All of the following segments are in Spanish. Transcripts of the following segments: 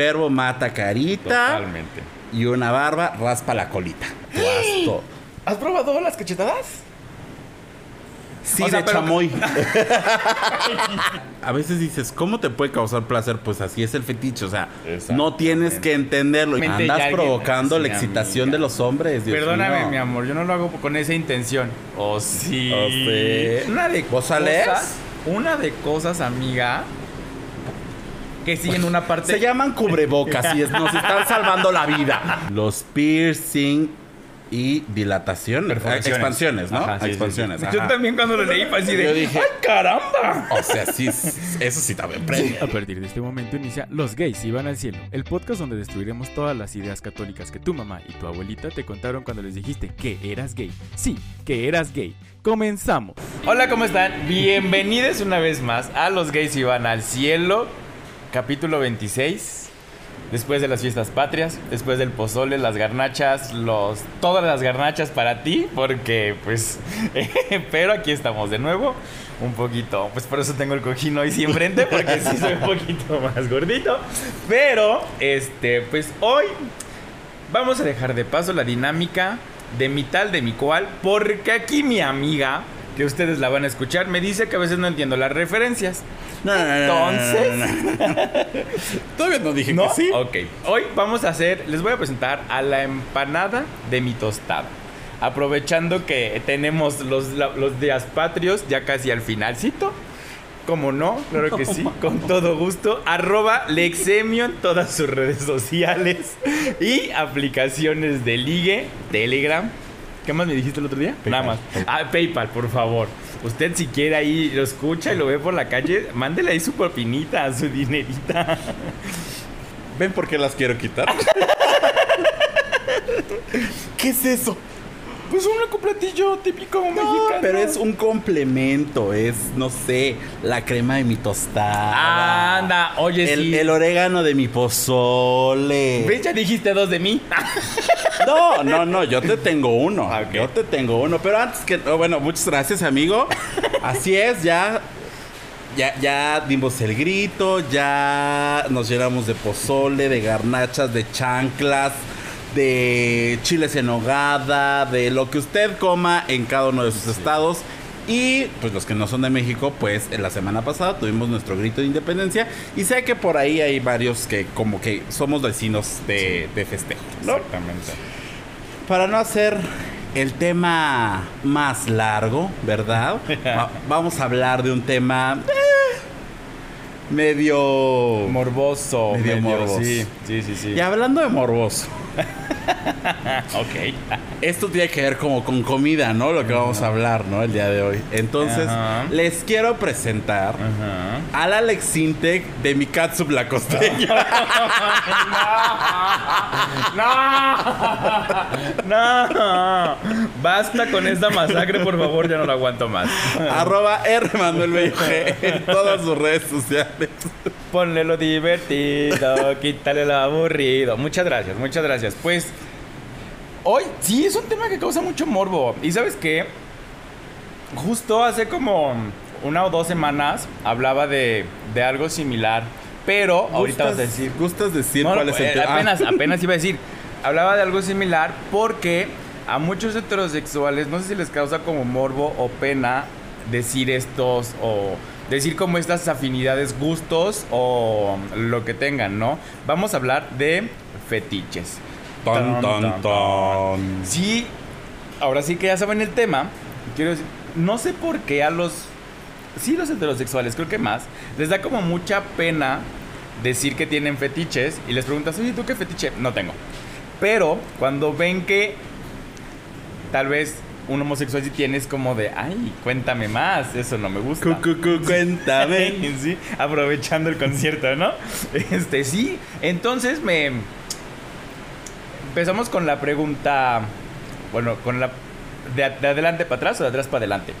verbo mata carita. Totalmente. Y una barba raspa la colita. ¿Has probado las cachetadas? Sí, O sea, de pero- chamoy. a veces dices, ¿cómo te puede causar placer? Pues así es el fetiche. O sea, no tienes que entenderlo. Ya Andas provocando la excitación amiga. de los hombres. Dios Perdóname, mío. mi amor, yo no lo hago con esa intención. ¿O sí? ¿O sí? Una de ¿Vos salés? cosas. Una de cosas, amiga. Que siguen una parte. Se llaman cubrebocas y es- nos están salvando la vida. Los piercing y dilatación. Perforaciones. Expansiones, ¿no? Ajá, sí, sí, Expansiones. sí. ajá. Yo también cuando lo leí fue así de. Yo dije- ¡Ay, caramba! O sea, sí, eso sí también premio. A partir de este momento inicia Los gays iban al cielo, el podcast donde destruiremos todas las ideas católicas que tu mamá y tu abuelita te contaron cuando les dijiste que eras gay. Sí, que eras gay. Comenzamos. Hola, ¿cómo están? Bienvenidos una vez más a Los Gays Iban al Cielo, capítulo 26. Después de las fiestas patrias, después del pozole, las garnachas, los todas las garnachas para ti, porque pues, pero aquí estamos de nuevo, un poquito, pues por eso tengo el cojín hoy sí enfrente, porque sí soy un poquito más gordito, pero este, pues hoy vamos a dejar de paso la dinámica de mi tal, de mi cual, porque aquí mi amiga, que ustedes la van a escuchar, me dice que a veces no entiendo las referencias. No, Entonces- no, no. Todavía no dije ¿No? que sí. Ok. Hoy vamos a hacer, les voy a presentar a la empanada de mi tostada. Aprovechando que tenemos los, los días patrios ya casi al finalcito. Como no, claro que sí, con todo gusto. Arroba Lexemio en todas sus redes sociales y aplicaciones de ligue, Telegram. ¿Qué más me dijiste el otro día? PayPal. Nada más. Ah, PayPal, por favor. Usted si quiere ahí lo escucha y lo ve por la calle, mándele ahí su propinita, su dinerita. ¿Ven por qué las quiero quitar? ¿Qué es eso? Pues un platillo típico No, mexicano. pero es un complemento, es, no sé, la crema de mi tostada. Anda, oye, el, sí. el orégano de mi pozole. ¿Ves? Ya dijiste dos de mí. No, no, no, yo te tengo uno. Ah. Yo te tengo uno. Pero antes que. oh, bueno, muchas gracias, amigo. Así es, ya. Ya, ya dimos el grito, ya nos llenamos de pozole, de garnachas, de chanclas, de chiles en hogada, de lo que usted coma en cada uno de sus estados. Y pues los que no son de México, pues en la semana pasada tuvimos nuestro grito de independencia. Y sé que por ahí hay varios que como que somos vecinos de, de festejo. ¿no? Exactamente. Para no hacer el tema más largo, ¿verdad? Va- vamos a hablar de un tema eh, medio... Morboso. Medio morboso. Sí, sí, sí. sí. Y hablando de morboso, Ok. esto tiene que ver como con comida, ¿no? Lo que vamos a hablar, ¿no? El día de hoy. Entonces, les quiero presentar Ajá. a la Lexintec de mi catsup la costeña. ¡No! ¡No! Basta con esta masacre, por favor, ya no lo aguanto más. Arroba R Manuel en todas sus redes sociales. Ponle lo divertido, quítale lo aburrido. Muchas gracias, muchas gracias. Pues, hoy sí es un tema que causa mucho morbo. ¿Y sabes qué? Justo hace como una o dos semanas hablaba de, de algo similar. Pero ahorita vas a ¿Gustas- decir. ¿Gustas decir No, cuál no, es el eh, tema? Ah. Apenas, apenas iba a decir. Hablaba de algo similar porque a muchos heterosexuales no sé si les causa como morbo o pena decir estos o decir como estas afinidades, gustos o lo que tengan, ¿no? Vamos a hablar de fetiches. Ton, Ton, ton, ton, ton. Sí, ahora sí que ya saben el tema. Quiero decir, no sé por qué a los. Sí, los heterosexuales, creo que más. Les da como mucha pena decir que tienen fetiches y les preguntas, oye, ¿tú qué fetiche? No tengo. Pero cuando ven que tal vez un homosexual sí tienes como de, ay, cuéntame más, eso no me gusta. Cu, cu, cu, cuéntame. sí, aprovechando el concierto, ¿no? Este, sí. Entonces me. Empezamos con la pregunta. Bueno, con la. ¿De, de adelante para atrás o de atrás para adelante?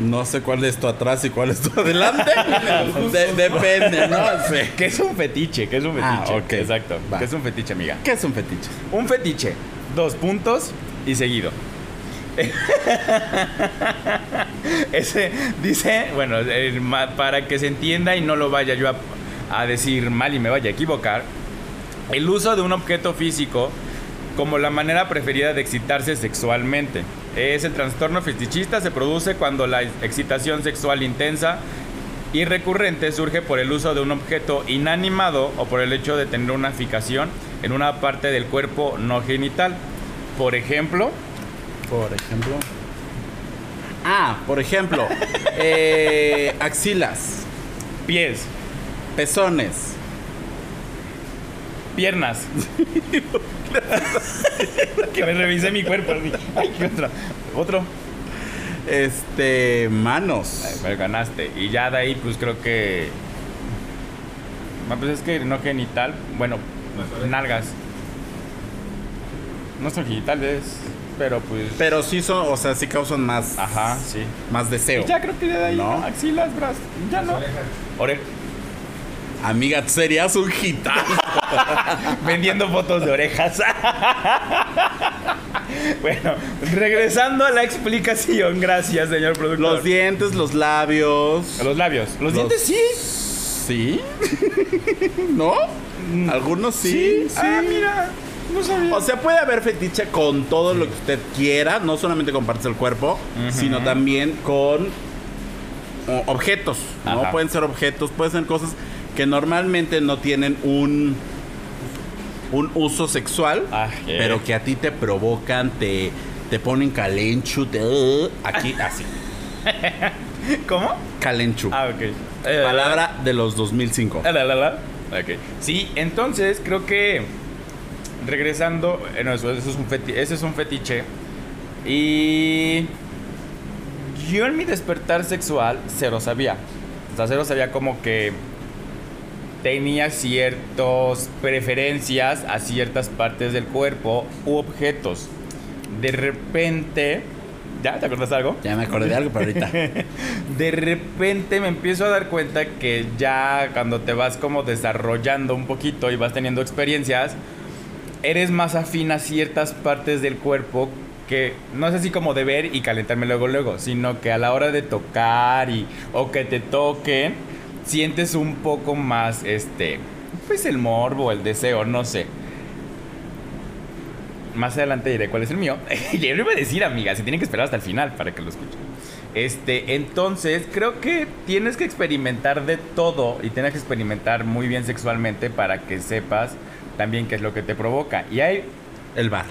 No sé cuál es tu atrás y cuál es tu adelante. De- depende, ¿no? Sí. ¿Qué es un fetiche? ¿Qué es un Ah, fetiche? ok. Exacto. Va. ¿Qué es un fetiche, amiga? ¿Qué es un fetiche? Un fetiche. Dos puntos y seguido. Ese dice, bueno, para que se entienda y no lo vaya yo a, decir mal y me vaya a equivocar, el uso de un objeto físico como la manera preferida de excitarse sexualmente. Es el trastorno fetichista, se produce cuando la excitación sexual intensa y recurrente surge por el uso de un objeto inanimado o por el hecho de tener una fijación en una parte del cuerpo no genital. Por ejemplo, Por ejemplo. Ah, por ejemplo, eh, axilas, pies, pezones, piernas. que me revisé mi cuerpo. así. Ay, ¿qué otro? Otro. este, manos. Ay, me ganaste. Y ya de ahí, pues creo que. Ah, Pues es que no genital. Bueno, nalgas. No son genitales, pero pues. Pero sí son, o sea, sí causan más, Ajá, sí. más deseo. Ya creo que de ahí, ¿No? ¿no? Axilas, brazos. Ya no. Orejas. Amiga, serías un gitano. Vendiendo fotos de orejas. bueno, regresando a la explicación. Gracias, señor productor. Los dientes, los labios. Los labios. Los, Los- dientes sí. ¿Sí? ¿No? Algunos sí, sí. Ah, mira. No sabía. O sea, puede haber fetiche con todo lo que usted quiera, no solamente con partes del cuerpo, sino también con o, objetos, ¿no? Pueden ser objetos, pueden ser cosas que normalmente no tienen un un uso sexual, Ah, eh. pero que a ti te provocan, te te ponen calenchu, te, uh, aquí así, ¿Cómo? calenchu. Ah, ok. Eh, Palabra de los 2005. La, la, la. Ok. Sí, entonces creo que regresando, eh, no, eso, eso es un feti- ese es un fetiche. Y yo en mi despertar sexual cero sabía. O sea, cero sabía como que tenía ciertas preferencias a ciertas partes del cuerpo u objetos. De repente, ¿ya te acuerdas de algo? Ya me acordé de algo, pero ahorita. De repente me empiezo a dar cuenta que ya cuando te vas como desarrollando un poquito y vas teniendo experiencias, eres más afín a ciertas partes del cuerpo que no es así como de ver y calentarme luego luego, sino que a la hora de tocar y o que te toquen, sientes un poco más este pues el morbo, el deseo, no sé. Más adelante diré cuál es el mío. ya lo iba a decir, amiga, se tiene que esperar hasta el final para que lo escuchen. Este, entonces creo que tienes que experimentar de todo y tienes que experimentar muy bien sexualmente para que sepas también qué es lo que te provoca. Y hay, El bar.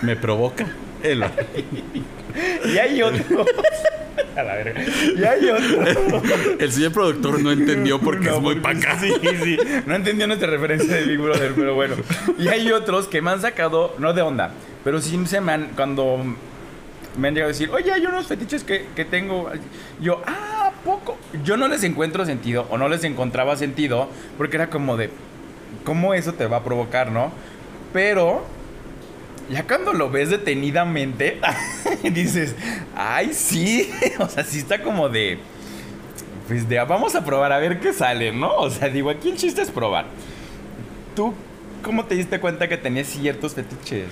Me provoca el bar. y hay otro. A la verga. Y hay otro. El señor productor no entendió porque No, es muy porque- paca. Sí, sí. No entendió nuestra referencia de Big Brother, pero bueno. Y hay otros que me han sacado, no de onda, pero sí se me han, cuando me han llegado a decir, oye, hay unos fetiches que, que tengo. Yo, ah, poco. Yo no les encuentro sentido o no les encontraba sentido porque era como de, ¿cómo eso te va a provocar, no? Pero ya cuando lo ves detenidamente, dices, ay, sí. O sea, sí está como de. Pues de vamos a probar a ver qué sale, ¿no? O sea, digo, aquí el chiste es probar. ¿Tú cómo te diste cuenta que tenías ciertos fetiches?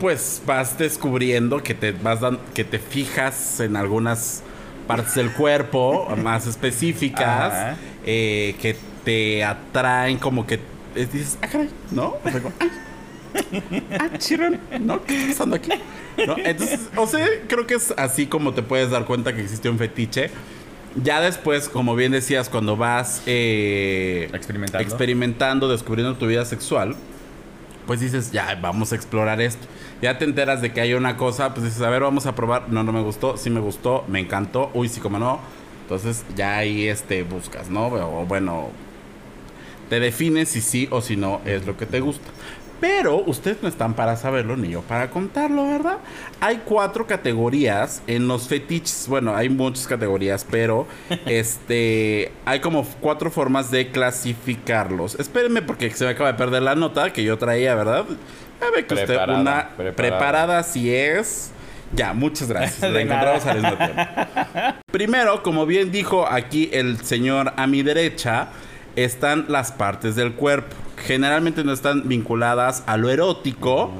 Pues vas descubriendo que te vas dan- que te fijas en algunas partes del cuerpo más específicas eh, que te atraen como que dices, ah, caray, ¿no? O sea, como, "Ay, ah, chirón, ¿no? ¿Qué está pasando aquí? ¿No? Entonces, o sea, creo que es así como te puedes dar cuenta que existe un fetiche. Ya después, como bien decías, cuando vas eh, Experimentando. experimentando, descubriendo tu vida sexual, pues dices, ya, vamos a explorar esto. Ya te enteras de que hay una cosa, pues dices, a ver, vamos a probar. No, no me gustó, sí me gustó, me encantó, uy, sí, como no. Entonces ya ahí este, buscas, ¿no? O bueno, te defines si sí o si no es lo que te gusta. Pero ustedes no están para saberlo ni yo para contarlo, ¿verdad? Hay cuatro categorías en los fetiches. Bueno, hay muchas categorías, pero este hay como cuatro formas de clasificarlos. Espérenme porque se me acaba de perder la nota que yo traía, ¿verdad? A ver que usted Preparada, una preparada. preparada si es. Ya, muchas gracias. La encontramos nada. al mismo tiempo. Primero, como bien dijo aquí el señor a mi derecha, están las partes del cuerpo. Generalmente no están vinculadas a lo erótico,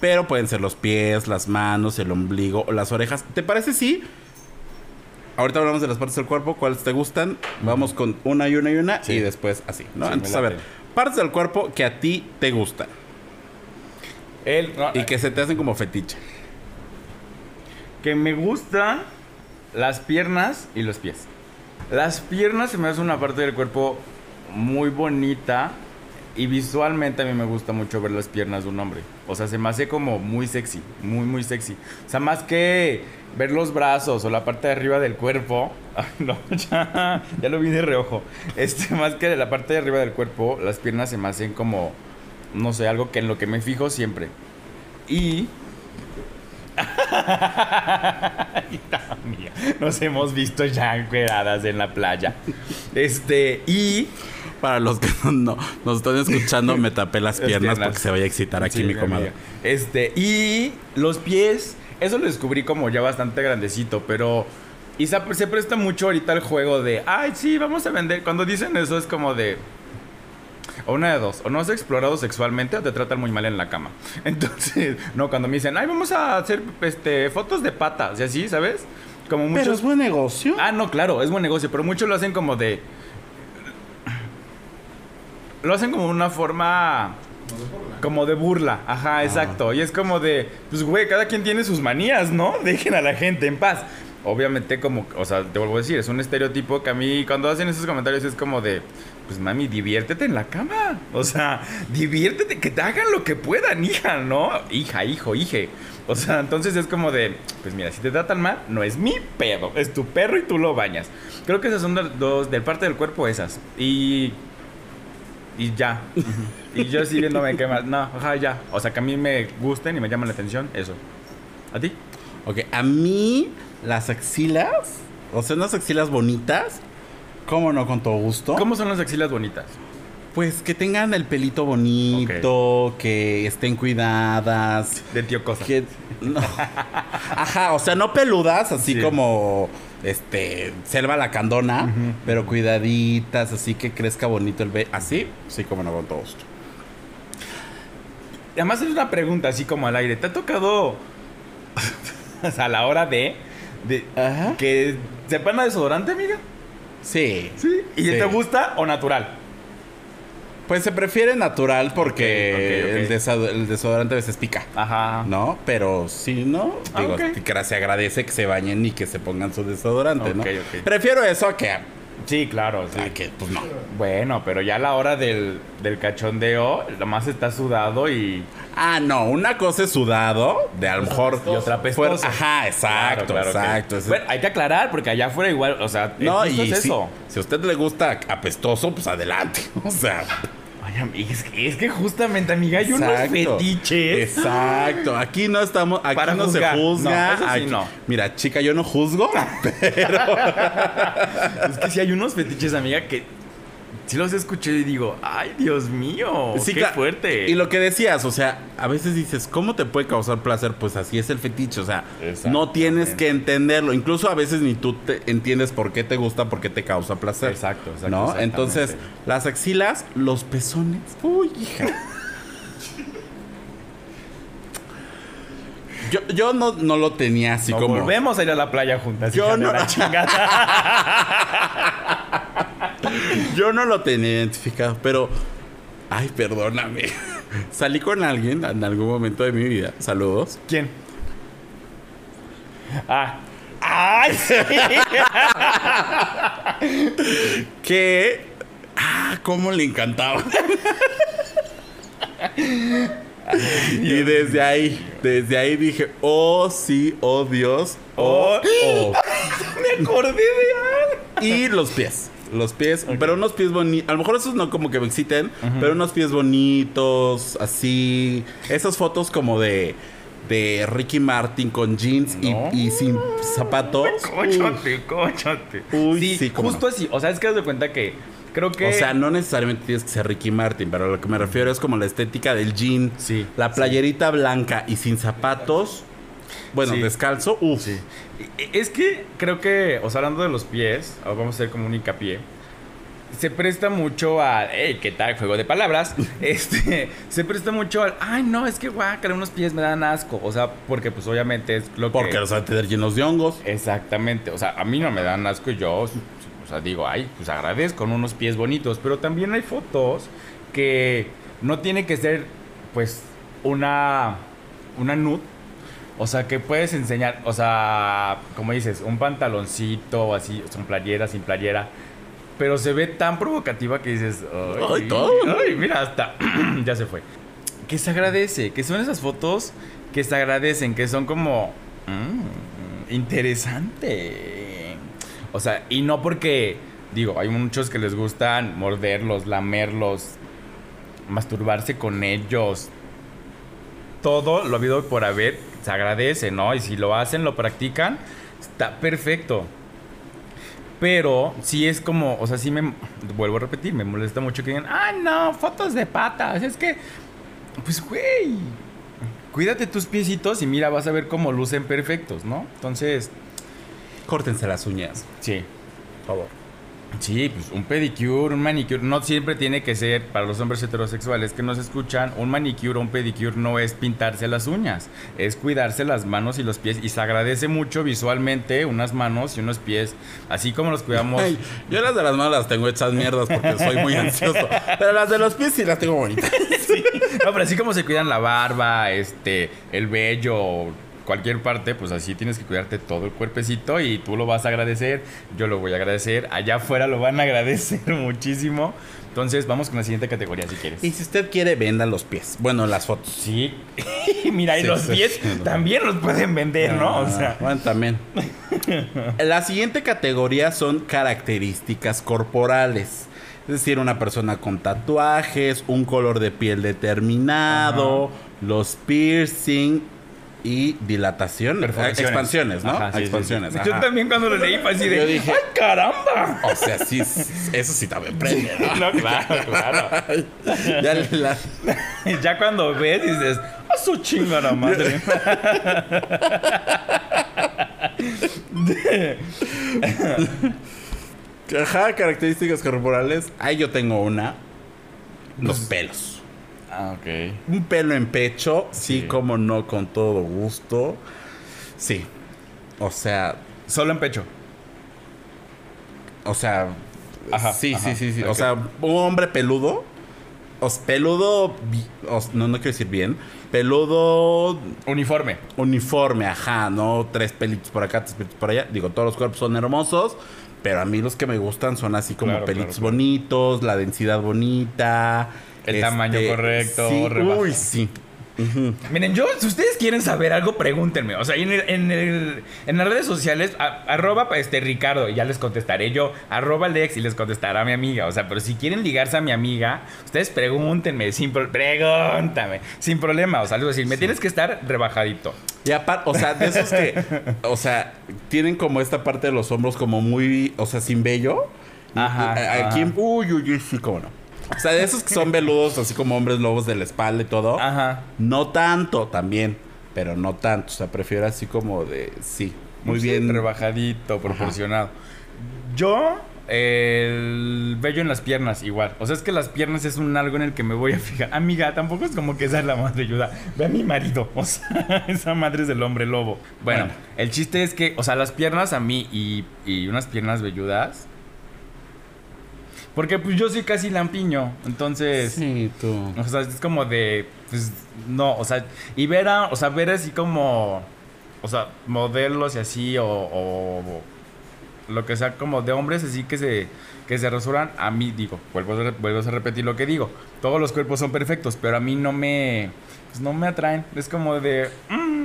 pero pueden ser los pies, las manos, el ombligo o las orejas. ¿Te parece si ahorita hablamos de las partes del cuerpo, cuáles te gustan. Vamos con una y una y una Sí. y después así, ¿no? Sí, Entonces, a ver, partes del cuerpo que a ti te gustan El, no, y que se te hacen como fetiche. que me gusta las piernas y los pies. Las piernas se me hace una parte del cuerpo muy bonita y visualmente a mí me gusta mucho ver las piernas de un hombre. O sea, se me hace como muy sexy, muy, muy sexy. O sea, más que ver los brazos o la parte de arriba del cuerpo. No, ya, ya lo vi de reojo. Este, más que la parte de arriba del cuerpo, las piernas se me hacen como, no sé, algo que en lo que me fijo siempre. Y Nos hemos visto ya encueradas en la playa. Este, y. Para los que no, no- nos están escuchando, me tapé las Las piernas, piernas. porque se vaya a excitar aquí Sí, mi comadre. Este, y los pies, eso lo descubrí como ya bastante grandecito, pero. Y se, se presta mucho ahorita el juego de. Ay, sí, vamos a vender. Cuando dicen eso es como de. O una de dos, o no has explorado sexualmente o te tratan muy mal en la cama. Entonces, no, cuando me dicen, ay, vamos a hacer este, fotos de patas y así, ¿sabes? Como muchos. Pero es buen negocio. Ah, no, claro, es buen negocio, pero muchos lo hacen como de. Lo hacen como una forma. Como de burla, ajá, exacto. Y es como de, pues güey, cada quien tiene sus manías, ¿no? Dejen a la gente en paz. Obviamente como, o sea, te vuelvo a decir, es un estereotipo que a mí cuando hacen esos comentarios es como de, pues mami, diviértete en la cama. O sea, diviértete, que te hagan lo que puedan, hija, ¿no? Hija, hijo, hije. O sea, entonces es como de, pues mira, si te tratan mal, no es mi pedo, es tu perro y tú lo bañas. Creo que esas son dos, del parte del cuerpo esas. Y y ya. y yo sí viéndome que más. No, ajá, ya. O sea, que a mí me gusten y me llaman la atención, eso. ¿A ti? Ok, a mí las axilas, o sea, unas axilas bonitas, ¿cómo no? Con todo gusto. ¿Cómo son las axilas bonitas? Pues que tengan el pelito bonito, que estén cuidadas, De tío Cosa. que... no. Ajá, o sea, no peludas, así Sí. como, este, selva la candona, pero cuidaditas, así que crezca bonito el... Be así, sí, como no, con todo gusto. Y además es una pregunta así como al aire. ¿Te ha tocado a la hora de, de Ajá. que sepan a desodorante, amiga? Sí. Sí. ¿Y Sí. te gusta o natural? Pues se prefiere natural porque. El, desa- el desodorante a veces pica. Ajá. ¿No? Pero si no, Ah, digo, que se agradece que se bañen y que se pongan su desodorante, ¿no? Prefiero eso a que, Sí, claro. sí. que, pues no. Bueno, pero ya a la hora del, del cachondeo, nomás está sudado y. Ah, no, una cosa es sudado, de a lo mejor. Y otra fuera- pestoso. Ajá, exacto, Claro, claro, exacto. Bueno, hay que aclarar porque allá afuera igual, o sea, no, y es si, eso. si a usted le gusta apestoso, pues adelante. O sea, es que, es que justamente, amiga, hay unos fetiches. Exacto. Aquí no estamos, aquí Para no juzgar. se juzga. No, eso sí aquí- no. Mira, chica, yo no juzgo. Es que sí hay unos fetiches, amiga, que sí los escuché y digo, ay, Dios mío, Sí, qué fuerte. Y lo que decías, o sea, a veces dices, ¿cómo te puede causar placer? Pues así es el fetiche, o sea, no tienes que entenderlo. Incluso a veces ni tú te entiendes por qué te gusta, por qué te causa placer. Exacto, exacto, ¿No? Entonces, las axilas, los pezones. Uy, hija. Yo, yo no, no lo tenía así No, como. volvemos a ir a la playa juntas. Yo no- la chingada. Yo no lo tenía identificado, pero. Ay, perdóname. Salí con alguien en algún momento de mi vida. Saludos. ¿Quién? Ah. ¡Ay! sí! que ah cómo le encantaba y desde ahí desde ahí dije oh sí oh Dios oh, oh. Me acordé de algo. y los pies los pies pero unos pies bonitos a lo mejor esos no como que me exciten pero unos pies bonitos así esas fotos como de de Ricky Martin con jeans y- No. y, sin zapatos Cóchate, cóchate. Uy, sí, sí, justo así. O sea, es que das de cuenta que creo que. O sea, no necesariamente tienes que ser Ricky Martin, pero a lo que me refiero es como la estética del jean. Sí, La playerita blanca y sin zapatos. Bueno, Sí. descalzo. Uf. Es que creo que, o sea, hablando de los pies, ahora vamos a hacer como un hincapié. se presta mucho a. ¡Ey, qué tal! Juego de palabras. Este. Se presta mucho al. Ay, no, es que guácala, unos pies me dan asco. O sea, porque pues obviamente es lo que. Porque los van a tener llenos de hongos. Exactamente. O sea, a mí no me dan asco y yo. O sea, digo, ay, pues agradezco con unos pies bonitos. Pero también hay fotos que no tiene que ser, pues, una. Una nude. O sea, que puedes enseñar, o sea, como dices, un pantaloncito así, son playera, sin playera. Pero se ve tan provocativa que dices, ay, Ay, todo. ay, mira, hasta ya se fue. Que se agradece, que son esas fotos que se agradecen, que son como mm, interesante. O sea, y no porque, digo, hay muchos que les gustan morderlos, lamerlos, masturbarse con ellos. Todo lo habido por haber se agradece, ¿no? Y si lo hacen, lo practican, está perfecto. Pero sí es como, o sea, sí me vuelvo a repetir, me molesta mucho que digan, ah, no, fotos de patas. Es que, pues, güey, cuídate tus piecitos y mira, vas a ver cómo lucen perfectos, ¿no? Entonces, Córtense las uñas, sí. por favor. Sí, pues un pedicure, un manicure, no siempre tiene que ser para los hombres heterosexuales que nos escuchan, un manicure o un pedicure no es pintarse las uñas, es cuidarse las manos y los pies y se agradece mucho visualmente unas manos y unos pies, así como los cuidamos. Ay, yo las de las manos las tengo hechas mierdas porque soy muy ansioso. Pero las de los pies sí las tengo bonitas. Sí. No, pero así como se cuidan la barba, este, el vello, cualquier parte, pues así tienes que cuidarte todo el cuerpecito y tú lo vas a agradecer, yo lo voy a agradecer, allá afuera lo van a agradecer muchísimo. Entonces, vamos con la siguiente categoría si quieres. Y si usted quiere, venda los pies. Bueno, las fotos. Sí. Mira, y los sí, pies sí, también los pueden vender, ¿no? O Ah, sea, Bueno, también. La siguiente categoría son características corporales. Es decir, una persona con tatuajes, un color de piel determinado, los piercing y dilatación. Perforaciones. Expansiones, ¿no? Ajá, sí, sí, Expansiones. sí. Yo también cuando lo leí fue así de, Yo dije- ¡ay, caramba! O sea, sí, eso sí también prende, ¿no? No, claro, claro. Ya la- ya cuando ves dices, ¡a su chingada madre! Ajá, características corporales. Ahí yo tengo una. Los pelos. Ah, ok. Un pelo en pecho, sí, Sí. como no, con todo gusto. Sí. O sea, Solo en pecho. o sea, Ajá, sí, ajá, sí, sí, sí. O sea, un hombre peludo. O sea, peludo, no, no quiero decir bien. Peludo Uniforme. uniforme, ajá, ¿no? Tres pelitos por acá, tres pelitos por allá. Digo, todos los cuerpos son hermosos. Pero a mí los que me gustan son así como Claro, pelitos claro, claro. bonitos, la densidad bonita. Este, El tamaño correcto, Sí, uy, sí. Miren, yo, si ustedes quieren saber algo, pregúntenme. O sea, en, el- en, el- en las redes sociales, a- arroba este, Ricardo, y ya les contestaré yo. Arroba Lex y les contestará mi amiga. O sea, pero si quieren ligarse a mi amiga, ustedes pregúntenme, sin pro- pregúntame, sin problema. O sea, les voy a decir, me tienes que estar rebajadito. Y aparte, o sea, de esos que, o sea, tienen como esta parte de los hombros como muy, o sea, sin vello. Ajá, Aquí, uy, uy, uy, sí, cómo no. O sea, de esos que son veludos, así como hombres lobos de la espalda y todo. Ajá. No tanto también, pero no tanto. O sea, prefiero así como de, sí, muy Sí, bien. Rebajadito, proporcionado. Yo, el vello en las piernas, igual. O sea, es que las piernas es un algo en el que me voy a fijar. Amiga, tampoco es como que esa es la madre ayuda. Ve a mi marido. O sea, esa madre es del hombre lobo. Bueno, Bueno. el chiste es que, o sea, las piernas a mí y, y unas piernas velludas. Porque pues yo soy casi lampiño. Entonces. Sí, tú. O sea, es como de. Pues no, o sea, y ver a. O sea, ver así como. O sea, modelos y así, o. o lo que sea, como de hombres así que se. Que se rasuran, a mí, digo, vuelvo a, vuelvo a repetir lo que digo. Todos los cuerpos son perfectos, pero a mí no me. Pues no me atraen. Es como de. "Mm,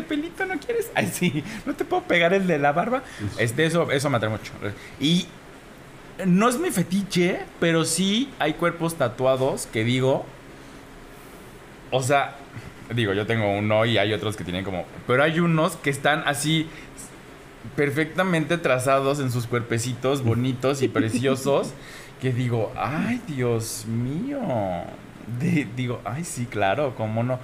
de pelito, ¿no quieres? Ay, sí, no te puedo pegar el de la barba. Este, eso, eso me atrae mucho. Y no es mi fetiche, pero sí hay cuerpos tatuados que digo. O sea, digo, yo tengo uno y hay otros que tienen como. Pero hay unos que están así perfectamente trazados en sus cuerpecitos bonitos y preciosos. que digo, ay, Dios mío. De- digo, ay, sí, claro, cómo no.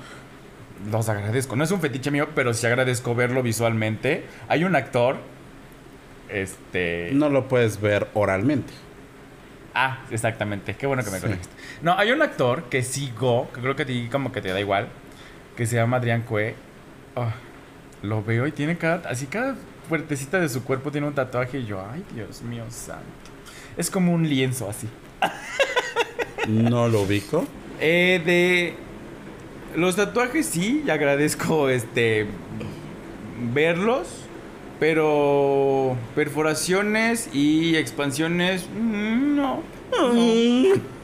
Los agradezco. No es un fetiche mío, pero sí agradezco verlo visualmente. Hay un actor Este. No lo puedes ver oralmente. Ah, exactamente. Qué bueno que me Sí. conectaste. No, hay un actor que sigo, que creo que ti como que te da igual, que se llama Adrián Cue. Ah, lo veo y tiene cada, así cada fuertecita de su cuerpo tiene un tatuaje y yo, ay Dios mío santo. Es como un lienzo así. No lo ubico. Eh, de los tatuajes sí, y agradezco este verlos, pero perforaciones y expansiones mm, no.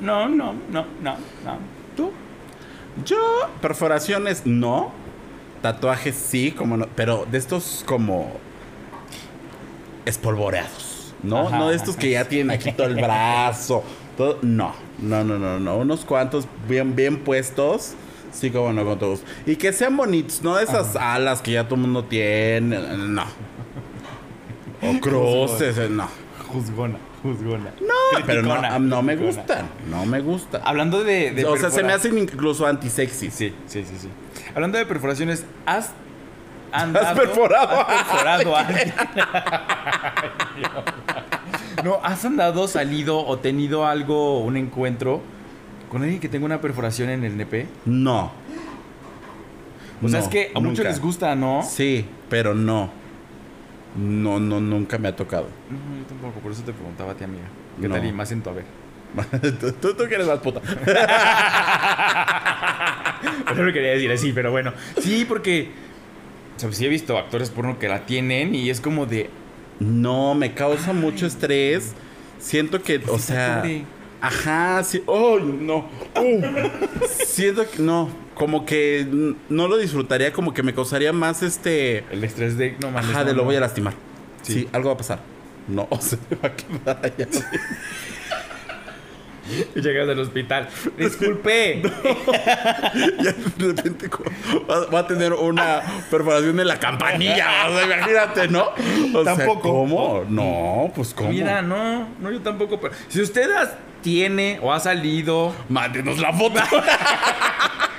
No, no, no, no, no. ¿Tú? Yo, perforaciones no. Tatuajes sí, como no. Pero de estos como espolvoreados. ¿No? Ajá, no de estos que ya tienen aquí todo el brazo. Todo. No. No, no, no, no. Unos cuantos bien, bien puestos. Sí, como no, con todos. Y que sean bonitos, no esas alas que ya todo el mundo tiene. No. O cruces, no. Juzgona, juzgona. No, pero no, no me gustan. No me gustan. Hablando de, de o sea, se me hacen incluso antisexys. Sí, sí, sí, sí. Hablando de perforaciones, ¿has andado... perforado a ¿Has perforado alguien? no, ¿has andado, salido o tenido algo, un encuentro con alguien que tenga una perforación en el nepe? No. O sea, No, es que a muchos les gusta, ¿no? Sí, pero no. No, no, nunca me ha tocado. No, yo tampoco, por eso te preguntaba a ti, amiga. ¿Qué No. tal y más en tu haber? tú, tú, tú que eres más puta. No lo quería decir así, pero bueno. Sí, porque... O sea, sí he visto actores porno que la tienen y es como de... No, me causa mucho estrés. Siento que, o sea. pobre. Ajá, sí. ¡Ay, no! Uh. Siento que no. Como que no lo disfrutaría, como que me causaría más este. El estrés de... No, mames, Ajá, de lo voy a lastimar. Sí. Sí. algo va a pasar. No, se me va a quedar allá. Y llegas al hospital. Disculpe. Ya de repente va, va a tener una perforación en la campanilla. O sea, imagínate, ¿no? O sea, Tampoco. ¿Cómo? No, pues ¿cómo? Mira, no, no, yo tampoco. Pero si usted has- tiene o ha salido. Mándenos la foto.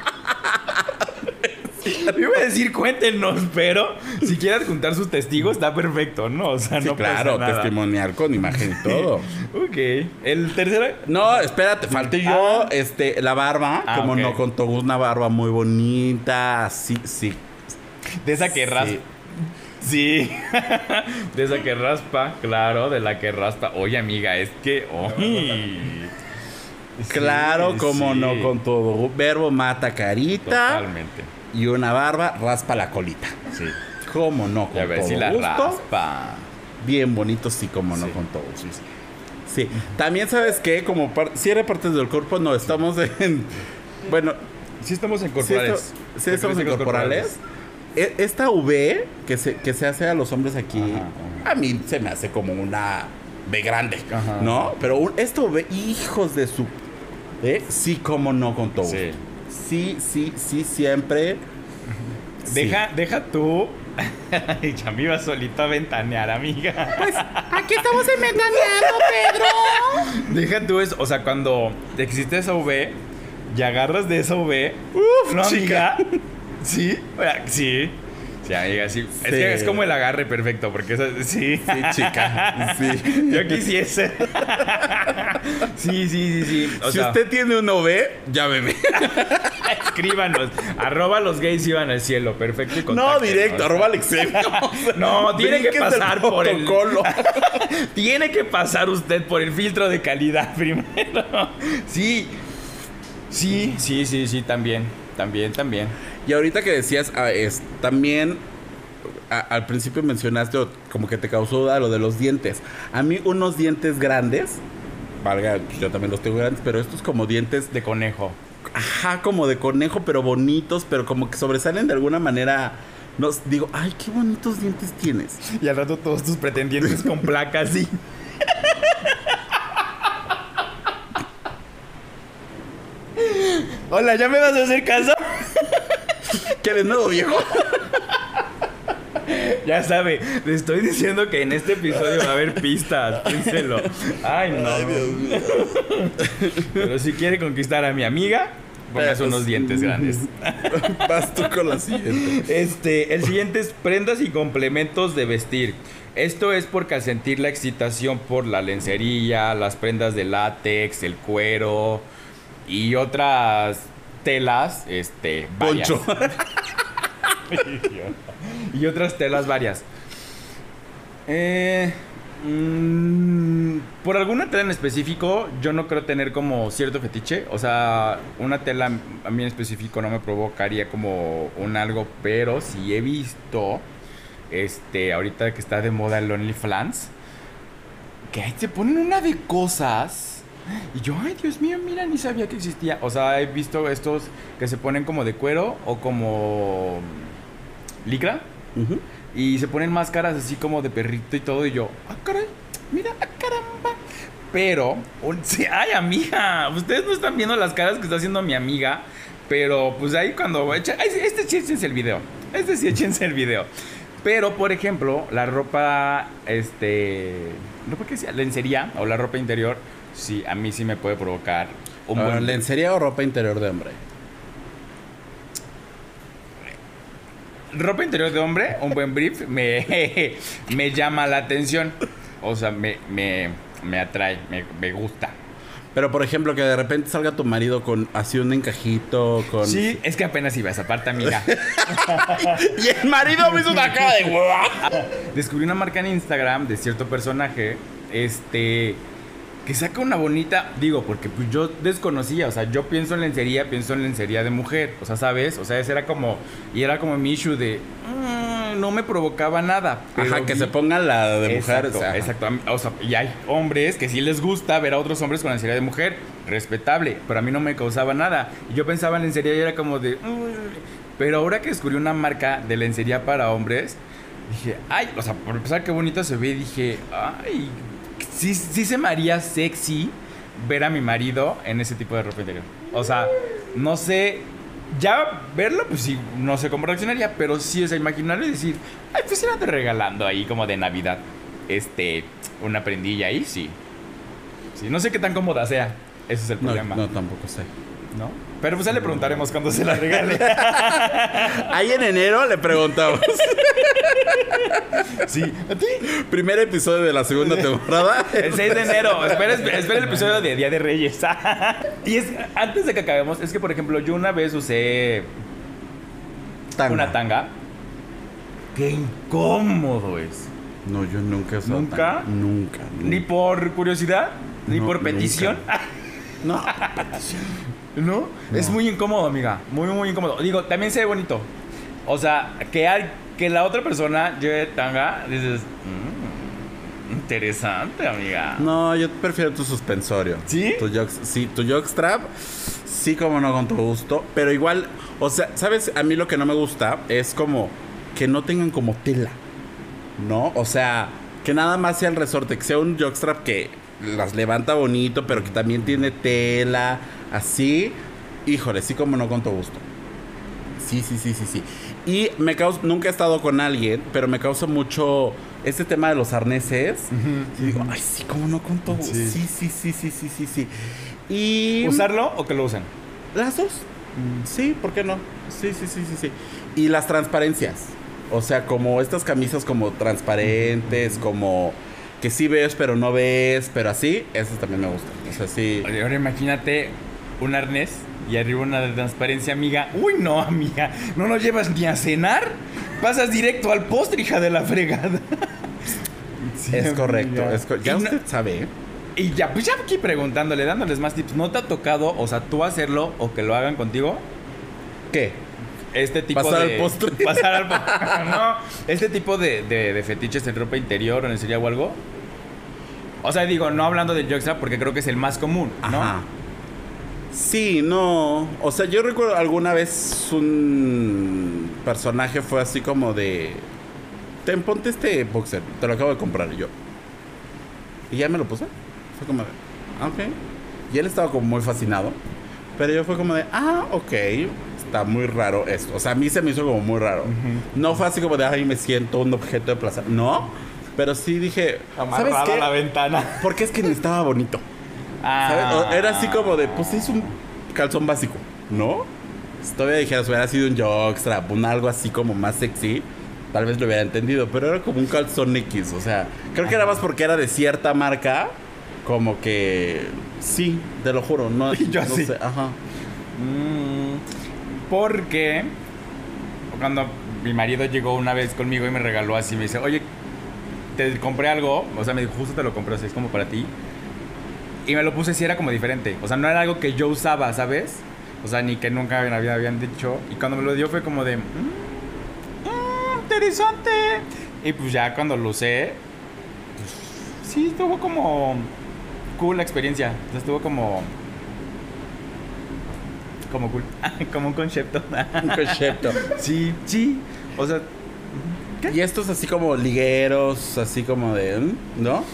Iba a decir cuéntenos, pero si quiere adjuntar sus testigos, está perfecto, ¿no? O sea, Sí, no claro, pasa nada. testimonial con imagen y todo. Ok. El tercero. No, espérate, falté yo, Ah. este, la barba, Ah, como ok. no contó una barba muy bonita, sí, sí. De esa que raspa. Sí. De esa que raspa, claro, de la que raspa. Oye, amiga, es que. Claro, Sí, como no con todo. Verbo mata carita Totalmente. Y una barba raspa la colita. Sí. Cómo no, con Ya ves, todo si la gusto. raspa. Bien bonito, sí, como no, Sí. con todo. Sí, sí. También, ¿sabes qué? Como par- cierre partes del cuerpo, no, estamos en... Bueno, Sí, estamos en corporales. esto- sí estamos en corporales. E- Esta V que se, que se hace a los hombres aquí, Ajá, a mí se me hace como una V grande, Ajá. ¿no? Pero un, esta V, hijos de su... ¿eh? Sí, como no, con todo. Sí. Sí, sí, sí, siempre. Sí. Deja, deja tú. ya me iba solito a ventanear, amiga. Pues aquí estamos enmetaneando, Pedro. Deja tú eso. O sea, cuando existe esa V y agarras de esa V. Uf, ¿no, amiga? Sí, o sea, sí. Sí, amiga, sí. Es Sí. que es como el agarre perfecto, porque eso, sí. Sí, chica. Sí. Yo quisiese. Sí, sí, sí, sí. O si sea, usted tiene un V, llámeme. escríbanos. Arroba los gays iban al cielo. Perfecto. y No, directo, arroba Alexei. No, tiene que pasar por el-. Tiene que pasar usted por el filtro de calidad primero. Sí. Sí, sí, sí, sí, también. También, también. Y ahorita que decías, ah, es, también a- al principio mencionaste como que te causó duda lo de los dientes. A mí unos dientes grandes, valga, pues, yo también los tengo grandes, pero estos como dientes, De conejo. ajá, como de conejo, pero bonitos, pero como que sobresalen de alguna manera. Nos digo, ay, qué bonitos dientes tienes. Y al rato todos tus pretendientes con placas, sí. Hola, ¿ya me vas a hacer caso? ¿Qué de nuevo, viejo? Ya sabe, le estoy diciendo que en este episodio va a haber pistas. Piénselo. Ay, no. Pero si quiere conquistar a mi amiga, pongas Pues, unos dientes grandes. Vas tú con la siguiente. Este, el siguiente es prendas y complementos de vestir. Esto es porque al sentir la excitación por la lencería, las prendas de látex, el cuero y otras telas, este. Poncho. y otras telas varias. Eh, mm, por alguna tela en específico, yo no creo tener como cierto fetiche. O sea, una tela a mí en específico no me provocaría como un algo, pero si he visto, este, ahorita que está de moda el OnlyFans, que ahí te ponen una de cosas. Y yo, ay, Dios mío, mira, ni sabía que existía. O sea, he visto estos que se ponen como de cuero o como licra. Y se ponen máscaras así como de perrito y todo. Y yo, ah, caray, mira, ah, caramba. Pero, ay, amiga, ustedes no están viendo las caras que está haciendo mi amiga. Pero, pues ahí cuando echa, este sí échense el video. Este sí échense el video. Pero, por ejemplo, la ropa, este, ropa que sea, lencería o la ropa interior, sí, a mí sí me puede provocar un Ah, buen ¿Lencería o ropa interior de hombre? Ropa interior de hombre, un buen brief, me, me llama la atención. O sea, me, me, me atrae, me, me gusta. Pero por ejemplo, que de repente salga tu marido con así un encajito, con. Sí, es que apenas iba a esa parte, amiga. Y el marido me hizo una cara de. Descubrí una marca en Instagram de cierto personaje, este, que saca una bonita, digo, porque pues yo desconocía, o sea, yo pienso en lencería, pienso en lencería de mujer, o sea, ¿sabes? O sea, ese era como, y era como mi issue de, mm, no me provocaba nada. pero Ajá, que vi- se ponga la de mujer. Exacto, o sea, exacto. O sea, y hay hombres que sí les gusta ver a otros hombres con lencería de mujer. Respetable. Pero a mí no me causaba nada. Y yo pensaba en lencería y era como de... "Mm". Pero ahora que descubrí una marca de lencería para hombres, dije, ay, o sea, por empezar, qué bonito se ve. Dije, ay, sí, sí se me haría sexy ver a mi marido en ese tipo de ropa interior. O sea, no sé, ya verlo, pues sí, no sé cómo reaccionaría, pero sí, o sea, imaginarlo y decir, ay, pues era te regalando ahí como de Navidad, este, una prendilla ahí, sí. Sí, no sé qué tan cómoda sea. Ese es el no, problema. no, tampoco sé. ¿no? Pero pues ya le preguntaremos cuando se la regale. Ahí en enero le preguntamos. sí. ¿A ti? Primer episodio de la segunda temporada. El 6 de enero. Espera, espera el episodio de Día de Reyes. y es, antes de que acabemos, es que por ejemplo, yo una vez usé Tanga. una tanga. Qué incómodo es. No, yo nunca he usado ¿Nunca? tanga. Nunca. Ni por curiosidad, ni No, por nunca. petición. No. Es muy incómodo, amiga. Muy, muy incómodo. Digo, también se ve bonito. O sea, que, al- que la otra persona lleve tanga, dices, "Mm, interesante, amiga. No, yo prefiero tu suspensorio. ¿Sí? Tu jog, sí, tu jockstrap. Sí, como no, con tu gusto. Pero igual, o sea, ¿sabes? A mí lo que no me gusta es como que no tengan como tela. ¿No? O sea, que nada más sea el resorte, que sea un jockstrap que las levanta bonito, pero que también tiene tela, así. Híjole, sí, como no, con tu gusto. Sí, sí, sí, sí, sí. Y me causa, nunca he estado con alguien, pero me causa mucho este tema de los arneses. Y digo, ay, sí, cómo no con todo. Sí. Sí, sí, sí, sí, sí, sí, sí. Y ¿Usarlo o que lo usen? las dos. Sí, ¿por qué no? Sí, sí, sí, sí, sí. Y las transparencias. O sea, como estas camisas como transparentes, como que sí ves pero no ves, pero así, esas también me gustan. O sea, sí. Ahora imagínate un arnés y arriba una de transparencia, amiga. Uy, no, amiga. No nos llevas ni a cenar. Pasas directo al postre, hija de la fregada. Sí, es correcto. Es co- ya no- usted sabe. ¿eh? Y ya, pues ya aquí preguntándole, dándoles más tips. ¿No te ha tocado, o sea, tú hacerlo o que lo hagan contigo? ¿Qué? Este tipo Pasar de... al postre. Pasar al postre. no. Este tipo de, de, de fetiches en ropa interior o en sería o algo. O sea, digo, no hablando del jockstrap porque creo que es el más común, ¿no? Ajá. Sí, no. O sea, yo recuerdo alguna vez un personaje fue así como de. Ten, ponte este boxer, te lo acabo de comprar yo. Y ya me lo puse. Fue como de. ah, Ok. Y él estaba como muy fascinado. Pero yo fue como de. Ah, ok. Está muy raro esto. O sea, a mí se me hizo como muy raro. No fue así como de. Ay, me siento un objeto de placer. No. Pero sí dije. ¿Sabes qué? a la ventana. Porque es que ni estaba bonito. Era así como de, pues es un calzón básico, ¿no? Si todavía dijeras, hubiera sido un jockstrap, un algo así como más sexy. tal vez lo hubiera entendido, pero era como un calzón X, o sea, creo que era más porque era de cierta marca, como que sí, te lo juro, no, Yo no sí. sé, ajá. Mm, porque cuando mi marido llegó una vez conmigo y me regaló así, me dice, oye, te compré algo, o sea, me dijo, justo te lo compré, o sea, es como para ti. Y me lo puse así, era como diferente. O sea, no era algo que yo usaba, ¿sabes? O sea, ni que nunca me había- habían dicho. Y cuando me lo dio fue como de, "Mm, mm, interesante. Y pues ya cuando lo usé, pues sí, estuvo como cool la experiencia. O sea, estuvo como... Como cool. como un concepto. Un concepto. sí, sí. O sea, Y estos así como ligueros, así como de. ¿no?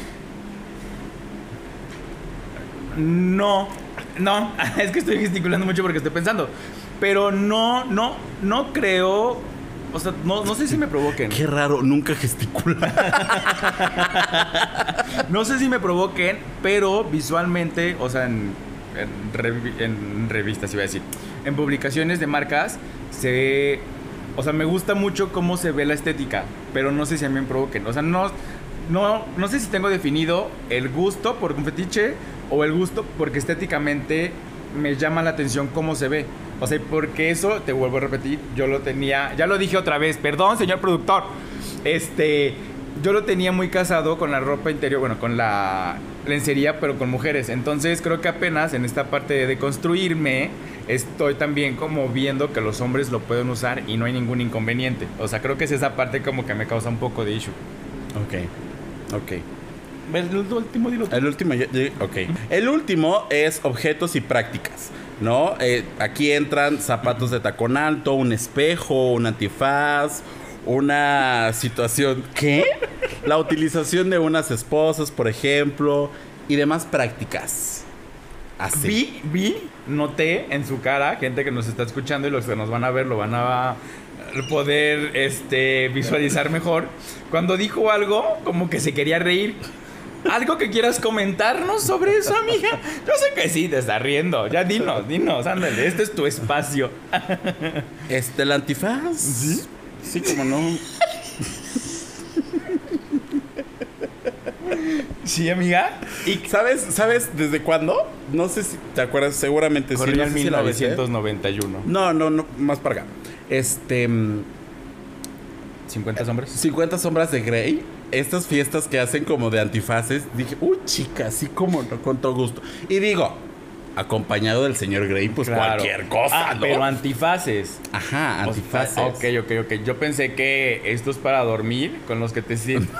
no. No, es que estoy gesticulando mucho porque estoy pensando. Pero no, no, no creo. O sea, no, no sé si me provoquen. Qué raro, nunca gesticula. No sé si me provoquen, pero visualmente, o sea, en, en, en revistas iba a decir, en publicaciones de marcas, se... O sea, me gusta mucho cómo se ve la estética, pero no sé si a mí me provoquen. O sea, no, no, no sé si tengo definido el gusto por un fetiche o el gusto porque estéticamente me llama la atención cómo se ve. O sea, porque eso, te vuelvo a repetir, yo lo tenía, ya lo dije otra vez, perdón, señor productor. Este, yo lo tenía muy casado con la ropa interior, bueno, con la lencería, pero con mujeres. Entonces creo que apenas en esta parte de deconstruirme, estoy también como viendo que los hombres lo pueden usar y no hay ningún inconveniente. O sea, creo que es esa parte como que me causa un poco de issue. ok, ok. El último dilo. El último, ok. El último es objetos y prácticas, ¿no? Eh, aquí entran zapatos de tacón alto, un espejo, un antifaz, una situación... ¿Qué? La utilización de unas esposas, por ejemplo, y demás prácticas. Así. Vi, vi, noté en su cara, gente que nos está escuchando y los que nos van a ver lo van a poder este, visualizar mejor. Cuando dijo algo, como que se quería reír. ¿Algo que quieras comentarnos sobre eso, amiga? Yo sé que sí, te está riendo. Ya dinos, dinos, ándale, este es tu espacio. Este, el antifaz. ¿Sí? Sí, como no. Sí, amiga. ¿Y sabes, sabes desde cuándo? No sé si te acuerdas, seguramente sí. No en sé si la viste. 1991. No, no, no, más para acá. Este. mm, 50 hombres. 50 sombras de Grey. Estas fiestas que hacen como de antifaces. Dije, uy, chica, así como no, con todo gusto. Y digo, acompañado del señor Grey, pues Claro. cualquier cosa, Ah, ¿no? pero antifaces. Ajá, antifaces. Ok, ok, ok. Yo pensé que esto es para dormir con los que te sientes.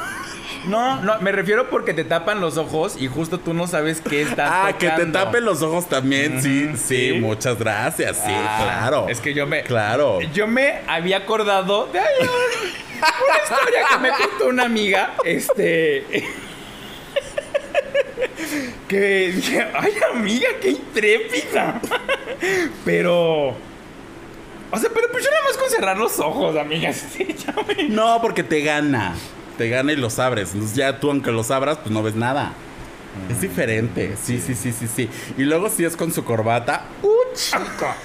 No, no, me refiero porque te tapan los ojos y justo tú no sabes qué estás Ah, que te tapen los ojos también, sí, sí. muchas gracias, sí, Ah, claro. Es que yo me. Claro. Yo me había acordado de ay, una historia que me contó una amiga. Este. Que dije, ay, amiga, qué intrépida. Pero. O sea, pero pues yo nada más con cerrar los ojos, amiga. Sí, ya me- No, porque te gana. Te gana y los abres. Entonces ya tú, aunque los abras, pues no ves nada. Mm. Es diferente. Sí, sí, sí, sí, sí. Y luego si es con su corbata. ¡Uh, chica!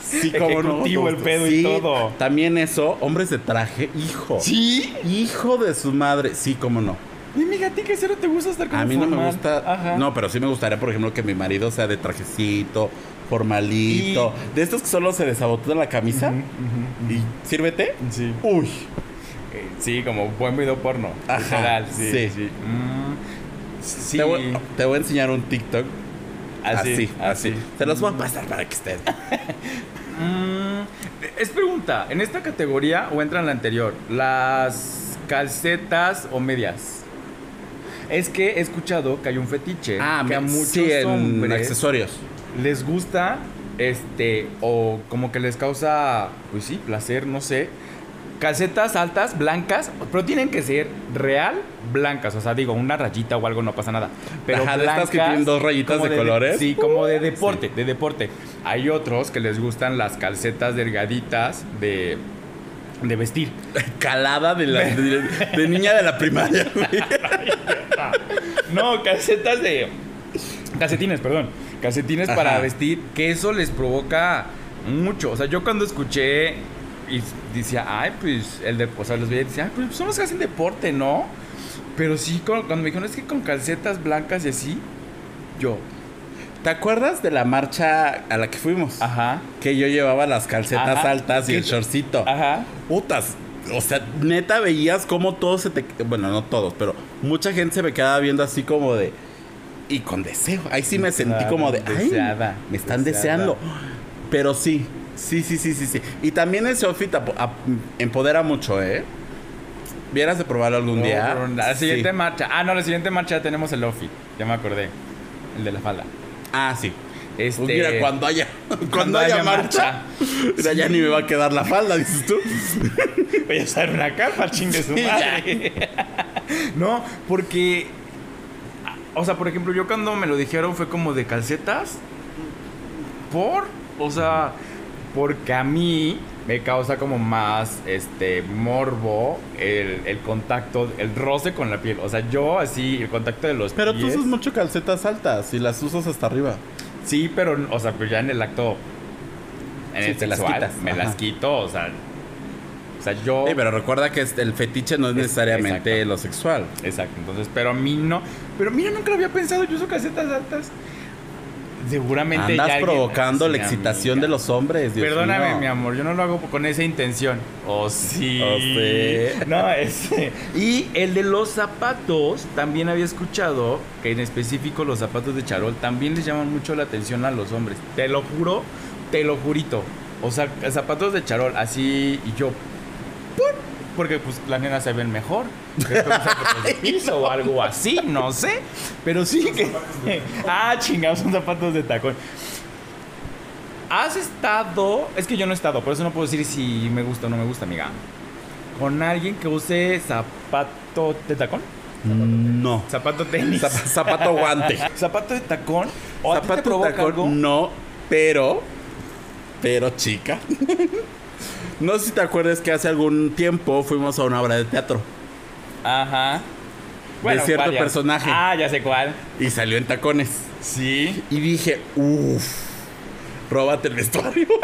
Sí, cómo no. El pedo y todo. También eso, hombres de traje, hijo. ¿Sí? Hijo de su madre. Sí, cómo no. Amiga, ¿a ti qué cero te gusta estar con A mí no me gusta. Ajá. No, pero sí me gustaría, por ejemplo, que mi marido sea de trajecito, formalito. De estos que solo se desabotonan la camisa. Y sírvete. Sí. Uy. Eh, Sí, como buen video porno. Ajá, sí. sí. Sí. Mm, sí. Te, voy, te voy a enseñar un TikTok. Así, Así, así. así. Te los voy a pasar para que estén. Mm, es pregunta, ¿en esta categoría o entra en la anterior? Las calcetas o medias. Es que he escuchado que hay un fetiche que a muchos sí, en hombres accesorios. les gusta este o como que les causa pues sí, placer, no sé. Calcetas altas, blancas, pero tienen que ser real blancas, o sea, digo, una rayita o algo no pasa nada. Pero Ajá, de estas que blancas, tienen dos rayitas de colores. Sí, como de deporte, de deporte. Hay otros que les gustan las calcetas delgaditas de de vestir. Calada de, la, de, de niña de la primaria. No, calcetas de. Calcetines, perdón. Calcetines Ajá. para vestir, que eso les provoca mucho. O sea, yo cuando escuché y decía, ay, pues, el de, o sea, los veía y decía, ay, pues son los que hacen deporte, ¿no? Pero sí, cuando me dijeron, es que con calcetas blancas y así, yo, ¿Te acuerdas de la marcha a la que fuimos? ajá, Que yo llevaba las calcetas Ajá. altas y ¿Qué- el shortcito. ajá. Putas. O sea, neta veías cómo todos se te. Bueno, no todos, pero mucha gente se me quedaba viendo así como de. Y con deseo. Ahí sí me sentí como de. Ay, deseada, me están deseada. deseando. Pero sí. Sí, sí, sí, sí, sí. Y también ese outfit empodera mucho, ¿eh? Vieras de probarlo algún No, día. pero La siguiente Sí. marcha, ah, no, la siguiente marcha ya tenemos el outfit, ya me acordé, el de la falda. Ah, sí. Este, Pues mira, cuando haya, cuando, cuando haya, haya marcha, mira, ya ni me va a quedar la falda, dices tú. Voy a usar una capa, chingue su madre. no, porque. O sea, por ejemplo, yo cuando me lo dijeron fue como de calcetas. ¿Por? O sea, porque a mí me causa como más este morbo el, el contacto, el roce con la piel. O sea, yo así, el contacto de los Pero tú usas mucho calcetas altas y las usas hasta arriba. Sí, pero, o sea, pues ya en el acto. En Sí, el te las sexual, quitas, Me ajá. las quito, o sea. O sea, yo. Sí, pero recuerda que este- el fetiche no es Es- necesariamente exacto. lo sexual. Exacto, entonces, pero a mí no. Pero mira, nunca lo había pensado, yo uso calcetas altas. Seguramente Andas ya alguien- provocando Sí, la excitación amiga. de los hombres, Dios Perdóname, mío. mi amor, yo no lo hago con esa intención. Oh, sí. Oh, sí. No, ese. Y el de los zapatos, también había escuchado que en específico los zapatos de charol también les llaman mucho la atención a los hombres. Te lo juro, te lo jurito. O sea, zapatos de charol, así y yo. ¿Por? Porque pues las nenas se ven mejor. o algo así, no sé. Pero sí que. Ah, chingados, son zapatos de tacón. ¿Has estado? Es que yo no he estado, por eso no puedo decir si me gusta o no me gusta, amiga. ¿Con alguien que use zapato de tacón? No. Zapato tenis. Zap- zapato guante. ¿Zapato de tacón? ¿O a ti te zapato provoca tacón, algo? no, pero. Pero chica. No sé si te acuerdas que hace algún tiempo fuimos a una obra de teatro Ajá. cierto varias. personaje. Ah, ya sé cuál. y salió en tacones. Sí. Y dije, uff, róbate el vestuario.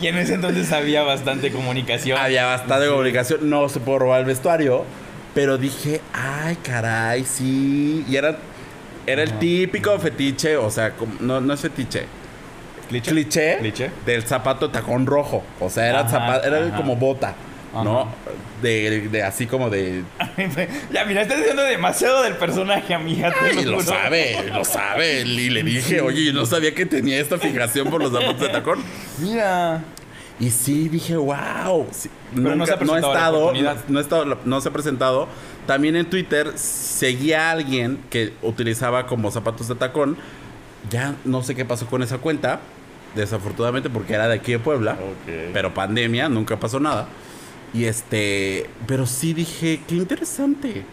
Y en ese entonces había bastante comunicación. Había bastante comunicación, no se pudo robar el vestuario, pero dije, ay, caray, sí. Y era, era el típico fetiche, o sea, no, no es fetiche. ¿Cliché? Cliché, Cliché. del zapato de tacón rojo. O sea, era, Ajá, zapa- era ajá. como bota, ¿no? De, de así como de. ya, mira, estás diciendo demasiado del personaje, amiga. te lo sabe, lo sabe. Y le dije, oye, no sabía que tenía esta fijación por los zapatos de tacón. Mira. Y sí, dije, wow. Sí, Pero no se ha nunca- no, he estado, no he estado, no se ha presentado. También en Twitter seguía a alguien que utilizaba como zapatos de tacón. Ya no sé qué pasó con esa cuenta, desafortunadamente porque era de aquí de Puebla. Pero pandemia, nunca pasó nada. Y este, pero sí dije, qué interesante.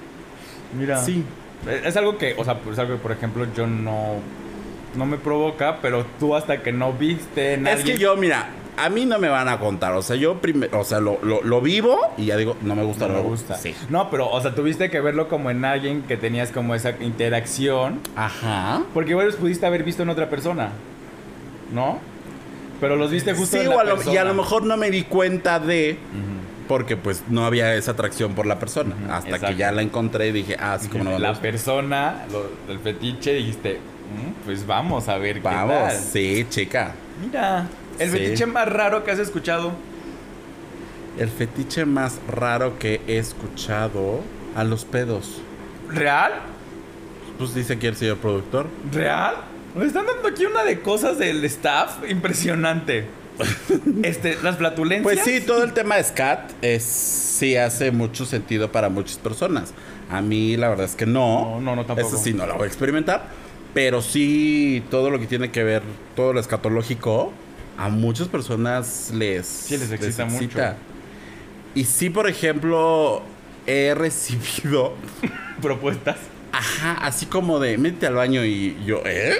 Mira. Sí. Es algo que, o sea, es algo que, por ejemplo, yo no, no me provoca, pero tú hasta que no viste en Es que yo, mira, a mí no me van a contar. O sea, yo primero, o sea, lo, lo, lo vivo y ya digo, no me gusta, no me gusta. Sí. No, pero, o sea, tuviste que verlo como en alguien que tenías como esa interacción. Ajá. Porque igual los pudiste haber visto en otra persona. ¿No? Pero los viste justo Sí, en o la a lo- persona. y a lo mejor no me di cuenta de, porque pues no había esa atracción por la persona. Hasta exacto. que ya la encontré y dije, ah, sí, como no me la gusta. persona, lo- el fetiche, dijiste, "Mm, pues vamos a ver Vamos, qué tal. sí, chica. Mira, el Sí. fetiche más raro que has escuchado. El fetiche más raro que he escuchado a los pedos. ¿Real? Pues dice aquí el señor productor. ¿Real? Nos están dando aquí una de cosas del staff impresionante. este, las flatulencias. Pues sí, todo el tema de scat es, sí hace mucho sentido para muchas personas. A mí la verdad es que no. No, no, no, tampoco. Eso sí, no lo voy a experimentar. Pero sí, todo lo que tiene que ver, todo lo escatológico, a muchas personas les, Sí, les excita mucho. Y sí, por ejemplo, he recibido, Propuestas. ajá, así como de, métete al baño y yo, ¿eh?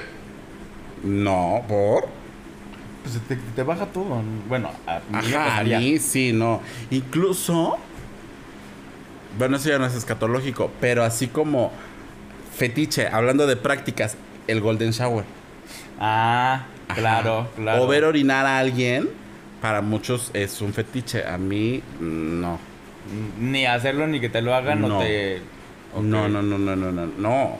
No, ¿por? Pues te, te baja todo. Bueno, a mí Ajá, a mí sí, no. Incluso, bueno, eso ya no es escatológico, pero así como fetiche, hablando de prácticas, el golden shower. Ah, Ajá. claro, claro. O ver orinar a alguien para muchos es un fetiche. A mí, no. Ni hacerlo ni que te lo hagan No. o te. Ok. No, no, no, no, no, no. No.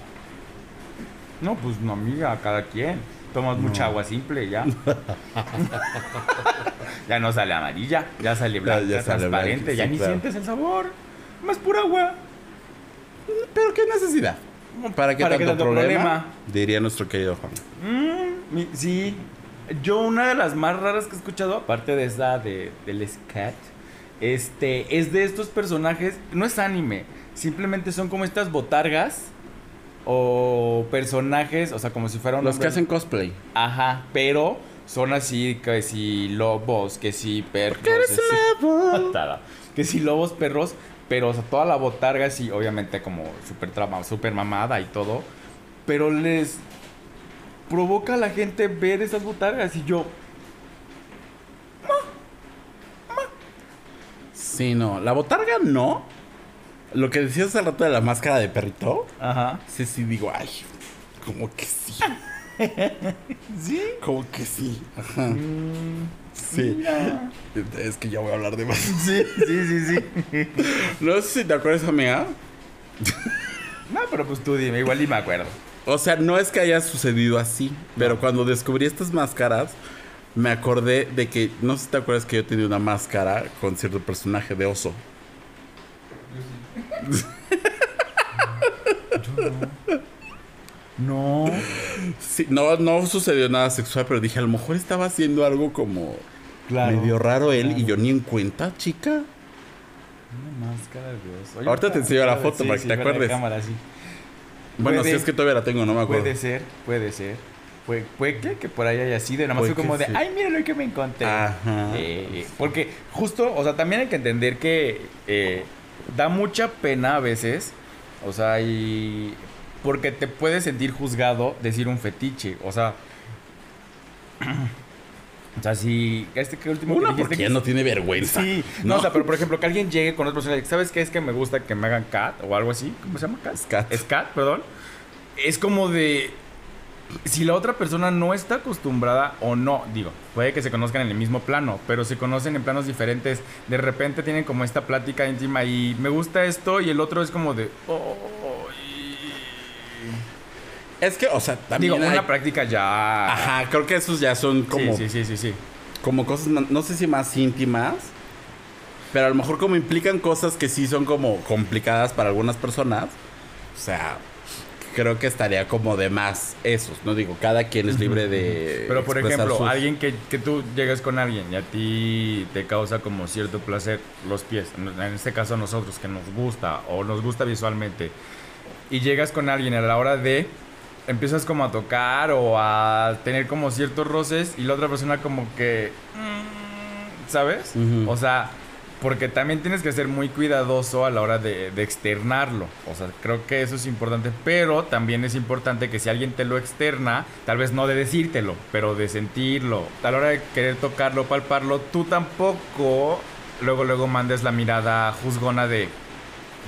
No, pues no, amiga, cada quien. Tomas mucha agua simple ya. ya no sale amarilla, ya sale blanca, ya sale transparente, blanca, ya ni claro. sientes el sabor. Más pura agua. Pero qué necesidad. ¿Para qué ¿Para tanto, qué tanto problema? problema? Diría nuestro querido Juan. Mm, sí. Yo una de las más raras que he escuchado, aparte de esa de, del scat, este, es de estos personajes, no es anime, simplemente son como estas botargas o personajes, o sea, como si fuera un Los que hacen cosplay. Ajá, pero son así que si lobos, que si perros. eres que si lobos, perros, pero o sea, toda la botarga así, obviamente como súper trama, súper mamada y todo. Pero les provoca a la gente ver esas botargas y yo, Sí, no. La botarga no. Lo que decías hace rato de la máscara de perrito. ajá. Sí, sí, digo, ay, como que sí. ¿Sí? Como que sí. Ajá. Mm, Sí. mira. Es que ya voy a hablar de más. Sí, sí, sí, sí. No sé si te acuerdas, amiga. No, pero pues tú dime, igual y me acuerdo. O sea, no es que haya sucedido así, pero cuando descubrí estas máscaras, me acordé de que, no sé si te acuerdas que yo tenía una máscara con cierto personaje de oso. No. Sí, no, no sucedió nada sexual, pero dije, a lo mejor estaba haciendo algo como Claro. medio raro él claro. y yo ni en cuenta, chica. Una máscara de. Oye, Ahorita te enseño la sí, foto para que te acuerdes. cámara, sí. Bueno, Puede- si es que todavía la tengo, no me acuerdo. Puede ser, puede ser. Puede, puede que, que por ahí haya sido. Nada más fue como de, ay, mira lo que me encontré. Ajá. Eh, porque justo, o sea, también hay que entender que eh, da mucha pena a veces. O sea, y. Porque te puedes sentir juzgado decir un fetiche. O sea. O sea, si. Este que último que Una dijiste porque que ya no tiene vergüenza. Sí, no, o sea, pero por ejemplo, que alguien llegue con otra persona y ¿sabes qué? Es que me gusta que me hagan cat o algo así. ¿Cómo se llama cat? Scat. Scat, perdón. Es como de. Si la otra persona no está acostumbrada o no, digo, puede que se conozcan en el mismo plano, pero se conocen en planos diferentes. De repente tienen como esta plática íntima y me gusta esto y el otro es como de. "Oh, y-". Es que, o sea, también Digo, hay- una práctica ya. Ajá, creo que esos ya son como, Sí, sí, sí, sí, sí. como cosas, no- no sé si más íntimas, pero a lo mejor como implican cosas que sí son como complicadas para algunas personas. O sea, creo que estaría como de más esos, ¿no? Digo, cada quien es libre de... Pero por ejemplo, sus- alguien que, que tú llegas con alguien y a ti te causa como cierto placer los pies, en este caso a nosotros que nos gusta o nos gusta visualmente, y llegas con alguien a la hora de empiezas como a tocar o a tener como ciertos roces y la otra persona como que mm, ¿sabes? O sea, porque también tienes que ser muy cuidadoso a la hora de, externarlo. O sea, creo que eso es importante. Pero también es importante que si alguien te lo externa, tal vez no de decírtelo, pero de sentirlo. A la hora de querer tocarlo, palparlo, tú tampoco luego, luego mandes la mirada juzgona de,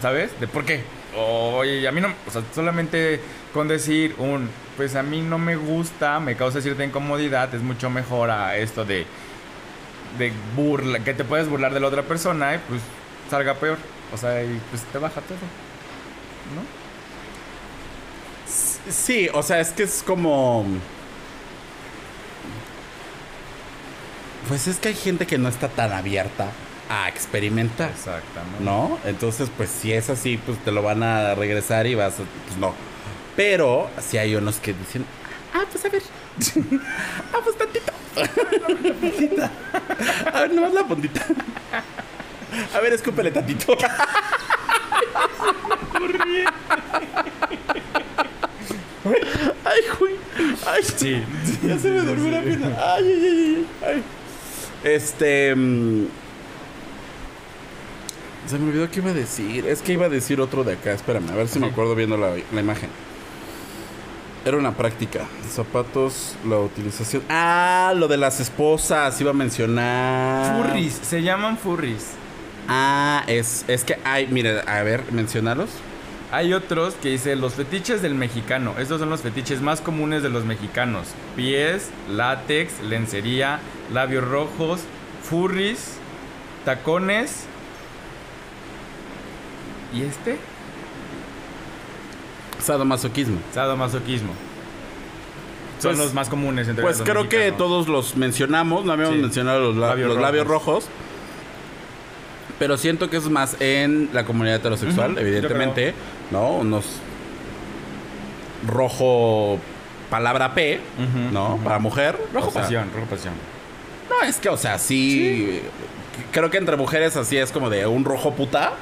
¿sabes? De por qué. Oye, a mí no, o sea, solamente con decir un, pues a mí no me gusta, me causa cierta incomodidad, es mucho mejor a esto de de burla, que te puedes burlar de la otra persona y pues salga peor. O sea, y pues te baja todo. ¿No? Sí, o sea, es que es como... Pues es que hay gente que no está tan abierta a experimentar. Exactamente. ¿No? Entonces, pues si es así, pues te lo van a regresar y vas a... Pues no. Pero si hay unos que dicen, ah, pues a ver. ah, pues tantito. a ver, nomás la puntita. a ver, escúpele tantito. ay, güey. Ay, Sí. ya se me durmió la pierna. Ay, ay, ay, ay, ay. Este. mm, Se me olvidó qué iba a decir. Es que iba a decir otro de acá. Espérame, a ver si me acuerdo viendo la, la imagen. Era una práctica. Zapatos, la utilización. Ah, lo de las esposas. Iba a mencionar. Furries, se llaman furries. Ah, es, es que hay. Mire, a ver, mencionalos. Hay otros que dice los fetiches del mexicano. Estos son los fetiches más comunes de los mexicanos. Pies, látex, lencería, labios rojos, furries, tacones. ¿Y este? Sadomasoquismo. Sadomasoquismo. Son Pues- los más comunes entre Pues los creo que todos los mencionamos, no habíamos Sí. mencionado los, la- Labios los labios rojos. Pero siento que es más en la comunidad heterosexual, evidentemente, ¿no? Unos rojo palabra P, ¿no? Para mujer. Rojo o sea, pasión, rojo pasión. No, es que, o sea, sí, Creo que entre mujeres así es como de un rojo puta.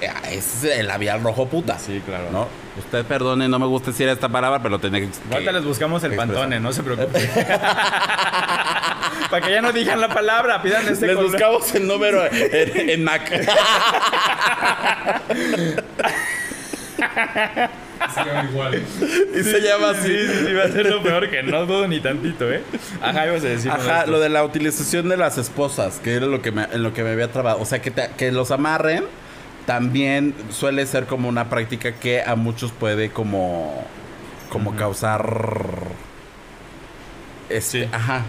Eh, Es el labial rojo puta. Sí, claro. ¿No? Usted perdone, no me gusta decir esta palabra, pero tenía que. Ahorita les buscamos el expresar. pantone, no se preocupen. Para que ya no digan la palabra, pidan este Les color. buscamos el número en, en Mac. Se llama igual. y se llama así. Sí, sí, sí, va a ser lo peor que no dudo ni tantito, ¿eh? Ajá, ibas a decir. Ajá, lo de la utilización de las esposas, que era lo que me, en lo que me había trabado. O sea, que, te- que los amarren también suele ser como una práctica que a muchos puede como, como causar... Este, Sí. Ajá.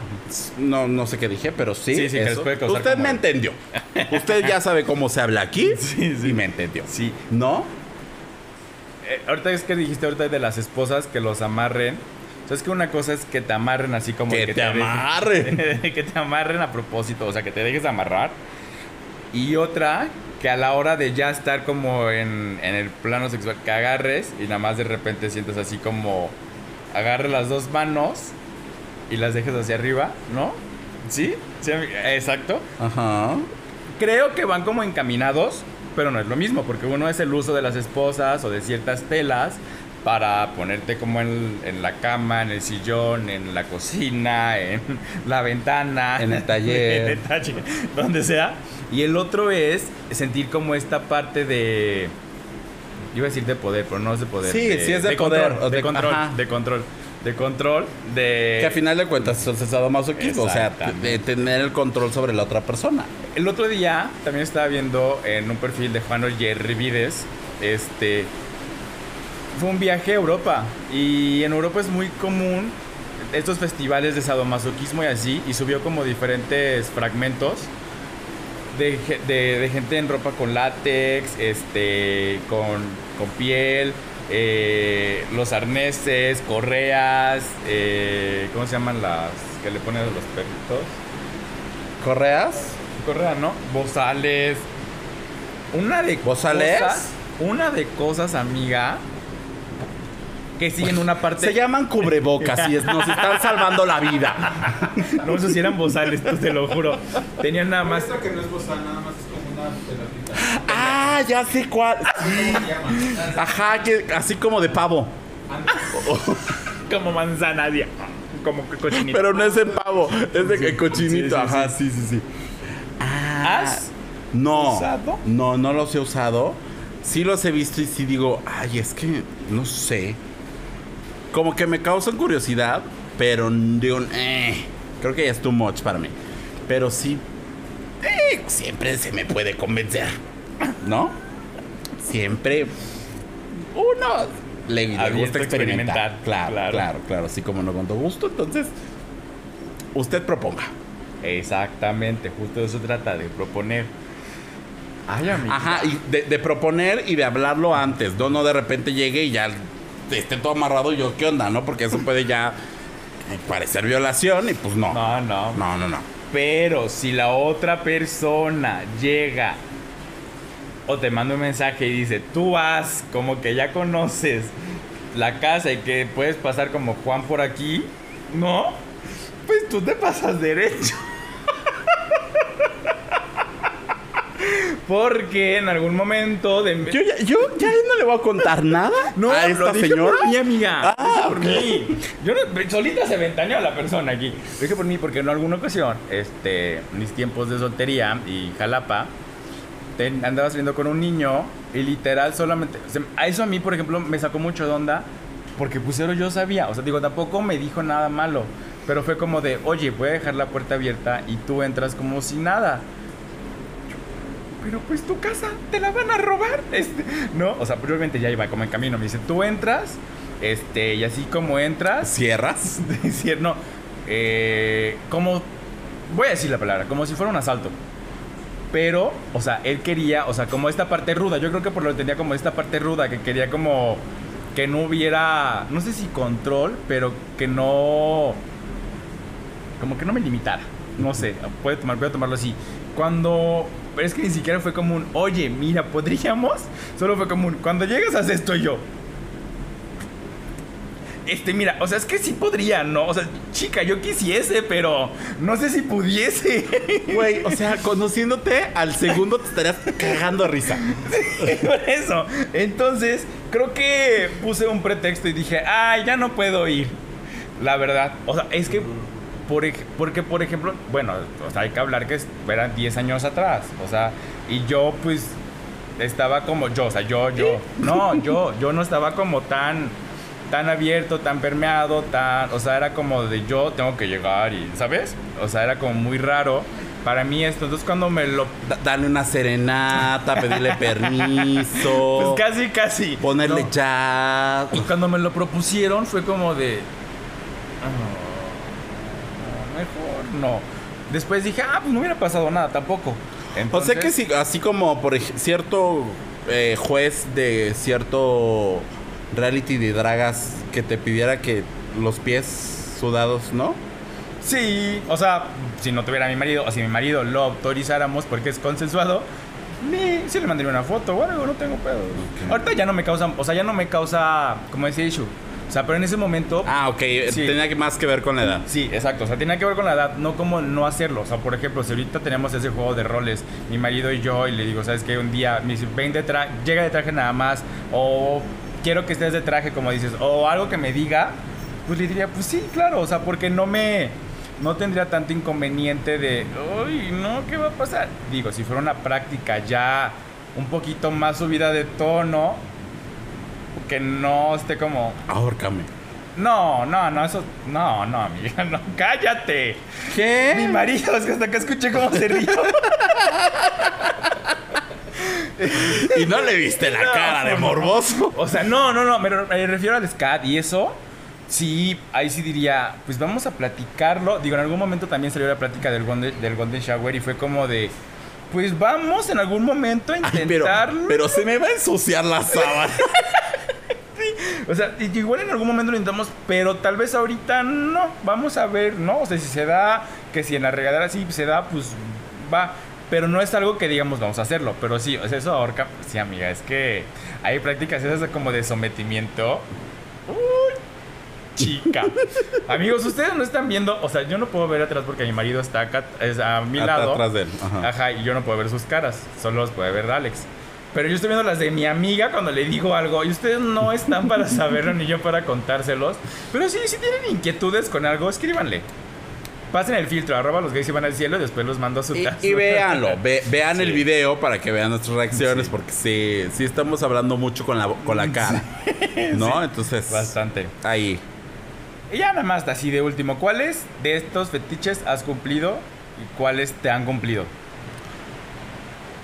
No, no sé qué dije, pero sí. Sí, sí, que eso. causar Usted como- me entendió. Usted ya sabe cómo se habla aquí Sí, sí. y me entendió. Sí. ¿No? Eh, ahorita es que dijiste ahorita de las esposas que los amarren. ¿Sabes que una cosa es que te amarren así como Que te dejen- amarren. que te amarren a propósito, o sea, que te dejes amarrar. Y otra, que a la hora de ya estar como en, en el plano sexual, que agarres y nada más de repente sientes así como agarre las dos manos y las dejes hacia arriba, ¿no? ¿Sí? ¿Sí? Exacto. Ajá. Creo que van como encaminados, pero no es lo mismo, porque uno es el uso de las esposas o de ciertas telas para ponerte como en, en la cama, en el sillón, en la cocina, en la ventana, En el taller. en el taller, donde sea. Y el otro es sentir como esta parte de... Iba a decir de poder, pero no es de poder. Sí, sí es de poder, Control, o de, de- control, ajá. de control. De control, de... Que a final de cuentas es sadomasoquismo. O sea, de tener el control sobre la otra persona. El otro día también estaba viendo en un perfil de Juan Jerry Vides, este fue un viaje a Europa y en Europa es muy común estos festivales de sadomasoquismo y así y subió como diferentes fragmentos de, ge- de- de gente en ropa con látex, este, con, con piel, eh, los arneses, correas, eh, ¿cómo se llaman las que le ponen a los perritos? ¿Correas? Correa, ¿no? Bozales. Una de ¿Bozales? cosas. Una de cosas, amiga. Que sí en una parte. Se llaman cubrebocas y es- nos están salvando la vida. No, esos sí eran bozales, te lo juro. Tenían nada más. Esta que no es bozal, nada más es como una pelatita. Ah, ya sé cuál. Sí. ¿Cómo se llama? Ajá, que así como de pavo. Como manzana, dia- como que cochinito. Pero no es de pavo, es de que cochinito. Sí, sí, Ajá, sí, sí, sí. Ah, ¿Has? no. usado? No, no los he usado. Sí los he visto y sí digo, ay, es que no sé. Como que me causan curiosidad, pero digo, eh, creo que ya es too much para mí. Pero sí, eh, siempre se me puede convencer, ¿no? Siempre uno le, le gusta experimentar. experimentar, Claro, claro. claro, claro, Así como no con todo gusto, entonces usted proponga. Exactamente, justo de eso trata, de proponer. Ay, amiga. Ajá, y de, de proponer y de hablarlo antes, no, no de repente llegue y ya esté todo amarrado yo, ¿qué onda? ¿No? Porque eso puede ya eh, parecer violación y pues no. No, no. No, no, no. Pero si la otra persona llega o te manda un mensaje y dice, tú vas, como que ya conoces la casa y que puedes pasar como Juan por aquí, ¿no? Pues tú te pasas derecho. Porque en algún momento de... Yo ya, yo ya no le voy a contar nada No, a lo esta dije señora. por mí, amiga. Ah, Lo por mí. Yo no- solita se ventaneó la persona aquí. Lo dije por mí porque en alguna ocasión, este, mis tiempos de soltería y jalapa, te- andaba saliendo con un niño y literal solamente... o sea, a eso a mí, por ejemplo, me sacó mucho de onda porque pusieron yo sabía. O sea, digo, tampoco me dijo nada malo. Pero fue como de, oye, voy a dejar la puerta abierta y tú entras como si nada. Pero pues tu casa te la van a robar. Este, ¿No? O sea, probablemente ya iba como en camino. Me dice, tú entras, este, y así como entras, ¿Cierras? decir, no, eh, ¿cómo voy a decir la palabra, como si fuera un asalto. Pero, o sea, él quería, o sea, como esta parte ruda. Yo creo que por lo que tenía como esta parte ruda, que quería como que no hubiera, no sé si control, pero que no, como que no me limitara. No sé, puede tomar, voy a tomarlo así. Cuando, pero es que ni siquiera fue como un, oye, mira, podríamos. Solo fue como un, cuando llegas a esto y yo. Este, mira, o sea, es que sí podría, ¿no? O sea, chica, yo quisiese, pero no sé si pudiese. Güey, o sea, conociéndote, al segundo te estarías cagando a risa. Por eso. Entonces, creo que puse un pretexto y dije, ay, ya no puedo ir. La verdad. O sea, es que, por, porque, por ejemplo, bueno, o sea, hay que hablar que eran 10 años atrás. O sea, y yo, pues, estaba como yo, o sea, yo, yo. No, yo, yo no estaba como tan tan abierto, tan permeado, tan, o sea, era como de yo tengo que llegar y, ¿sabes? O sea, era como muy raro para mí esto. Entonces cuando me lo Da- Darle una serenata, pedirle permiso. pues casi casi Ponerle No. ya. Y cuando me lo propusieron fue como de. "Ah, mejor no. Después dije, ah, pues no hubiera pasado nada tampoco. O Entonces, sea que si, así como por cierto eh, juez de cierto reality de dragas que te pidiera que los pies sudados, ¿no? Sí, o sea, si no tuviera mi marido, o si mi marido lo autorizáramos porque es consensuado, me, sí le mandaría una foto o algo, no tengo pedo. Ahorita ya no me causa, o sea, ya no me causa, como decía issue. O sea, pero en ese momento. Ah, ok. Sí. Tenía que más que ver con la edad. Sí, exacto. O sea, tenía que ver con la edad, no como no hacerlo. O sea, por ejemplo, si ahorita tenemos ese juego de roles, mi marido y yo, y le digo, ¿sabes qué? Un día me dice, ven de traje, llega de traje nada más, o quiero que estés de traje, como dices, o algo que me diga, pues le diría, pues sí, claro. O sea, porque no me. No tendría tanto inconveniente de, uy, no, ¿qué va a pasar? Digo, si fuera una práctica ya un poquito más subida de tono, que no esté como, Ahórcame. no, no, no, eso. No, no, amiga, no, cállate. Mi ¿Qué? marido, es que hasta que escuché cómo se rió. Y no le viste la No, cara de morboso. O sea, no, no, no, me, me refiero al SCAT y eso. Sí, ahí sí diría, pues vamos a platicarlo. Digo, en algún momento también salió la plática del Golden, del Golden Shower y fue como de, pues vamos en algún momento a Ay, pero, intentarlo. pero se me va a ensuciar la sábana. O sea, igual en algún momento lo intentamos, pero tal vez ahorita no. Vamos a ver, ¿no? O sea, si se da, que si en la regadera sí se da, pues va. Pero no es algo que digamos vamos a hacerlo. Pero sí, o sea, eso ahorca. Sí, amiga, es que hay prácticas esas como de sometimiento. Uy, chica. Amigos, ustedes no están viendo, o sea, yo no puedo ver atrás porque mi marido está acá, es a mi At- lado. atrás de él, ajá. Ajá, y yo no puedo ver sus caras, solo los puede ver Alex. Pero yo estoy viendo las de mi amiga cuando le digo algo y ustedes no están para saberlo ni yo para contárselos. Pero sí, si tienen inquietudes con algo, escríbanle. Pasen el filtro, arroba los gays y van al cielo y después los mando a su Y, casa. y véanlo, ve- vean el Sí. video para que vean nuestras reacciones, porque sí, sí estamos hablando mucho con la, con la cara. ¿No? Entonces, Bastante. ahí. Y ya nada más así de último, ¿cuáles de estos fetiches has cumplido y cuáles te han cumplido?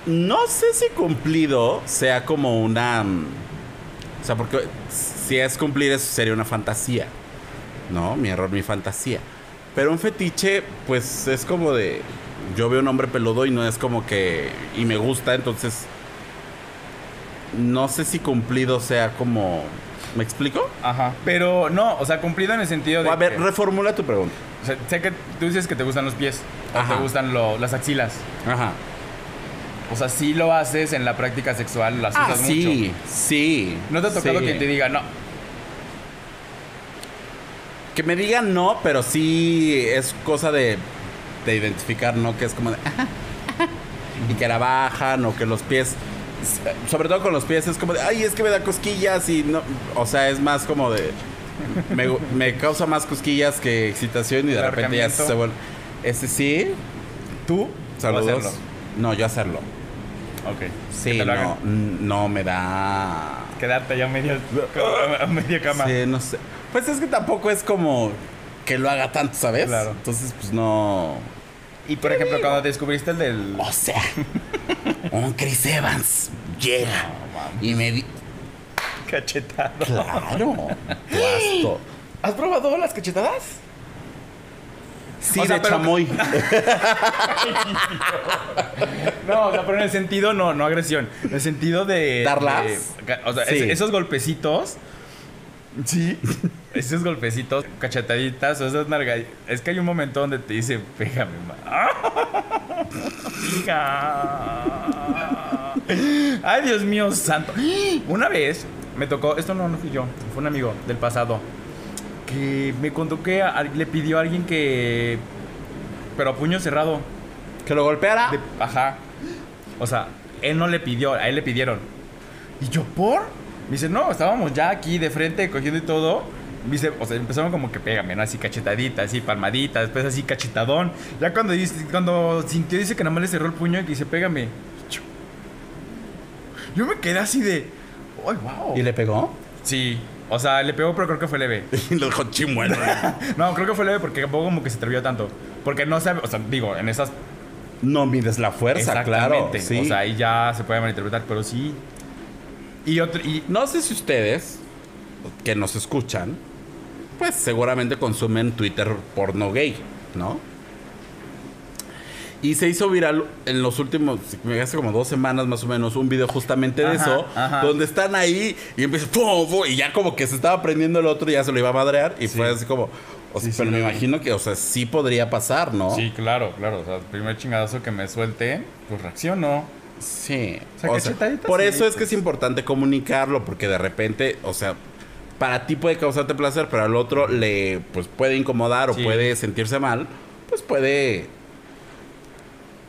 No sé si cumplido sea como una. mm, O sea, porque si es cumplir, eso sería una fantasía. No, mi error, mi fantasía. Pero un fetiche, pues es como de. Yo veo un hombre peludo y no es como que. Y me gusta, entonces. No sé si cumplido sea como. ¿Me explico? Ajá. Pero no, o sea, cumplido en el sentido de. a ver, que- reformula tu pregunta. o sea, sé que tú dices que te gustan los pies, o Ajá. te gustan lo- las axilas. Ajá. O sea, sí lo haces en la práctica sexual, las Ah, usas sí, mucho. sí. ¿No te ha tocado sí. quien te diga, no? Que me digan no, pero sí es cosa de, de identificar, ¿no? Que es como de... y que la bajan o que los pies... Sobre todo con los pies es como de... Ay, es que me da cosquillas y no... O sea, es más como de... Me, me causa más cosquillas que excitación y de ¿El repente ya se vuelve... Ese sí. ¿Tú? ¿O Saludos. hacerlo? No, yo hacerlo. Ok. Sí, no, no me da... Quedarte ya a media cama. Sí, no sé. Pues es que tampoco es como que lo haga tanto, ¿sabes? Claro. Entonces, pues no. Y por ejemplo, cuando descubriste el del. O sea, un Chris Evans llega y me di. Cachetado. Claro, has to- ¿Has probado las cachetadas? Sí, O sea, de pero- chamoy. No, o sea, pero en el sentido no, no agresión. En el sentido de. ¿Darlas? de- o sea, Sí. es- esos golpecitos. Sí. Esos golpecitos, cachetaditas o esas nargas. Es que hay un momento donde te dice, pégame. Ay, Dios mío santo. Una vez me tocó, esto no, no fui yo, fue un amigo del pasado. Que me contó que a- le pidió a alguien que. Pero a puño cerrado. Que lo golpeara. De- ajá. O sea, él no le pidió, a él le pidieron. ¿Y yo por? Me dice, no, estábamos ya aquí de frente cogiendo y todo. Me dice, o sea, empezaron como que pégame, ¿no? Así cachetadita, así palmadita, después así cachetadón. Ya cuando, dice, cuando sintió, dice que nada más le cerró el puño y dice, pégame. Yo me quedé así de, ¡ay, wow! ¿Y le pegó? Sí, o sea, le pegó, pero creo que fue leve. Y lo dejó chimuelo. No, creo que fue leve porque tampoco como que se atrevió tanto. Porque no sabe, o sea, digo, en esas No mides la fuerza, claro. Sí. O sea, ahí ya se puede malinterpretar, pero sí. Y otro, y No sé si ustedes, que nos escuchan, pues seguramente consumen Twitter porno gay, ¿no? Y se hizo viral en los últimos, hace como dos semanas más o menos, un video justamente de Ajá, eso, ajá. donde están ahí y empieza, ¡pum, pum! y ya como que se estaba prendiendo el otro y ya se lo iba a madrear, y fue así como, o sea, Sí, sí, pero me imagino que, o sea, sí podría pasar, ¿no? Sí, claro, claro. O sea, el primer chingadazo que me suelte, pues reacciono. Sí. O sea, O sea, por eso es que pues. es importante comunicarlo, porque de repente, o sea, para ti puede causarte placer, pero al otro le pues puede incomodar o Sí. puede sentirse mal, pues puede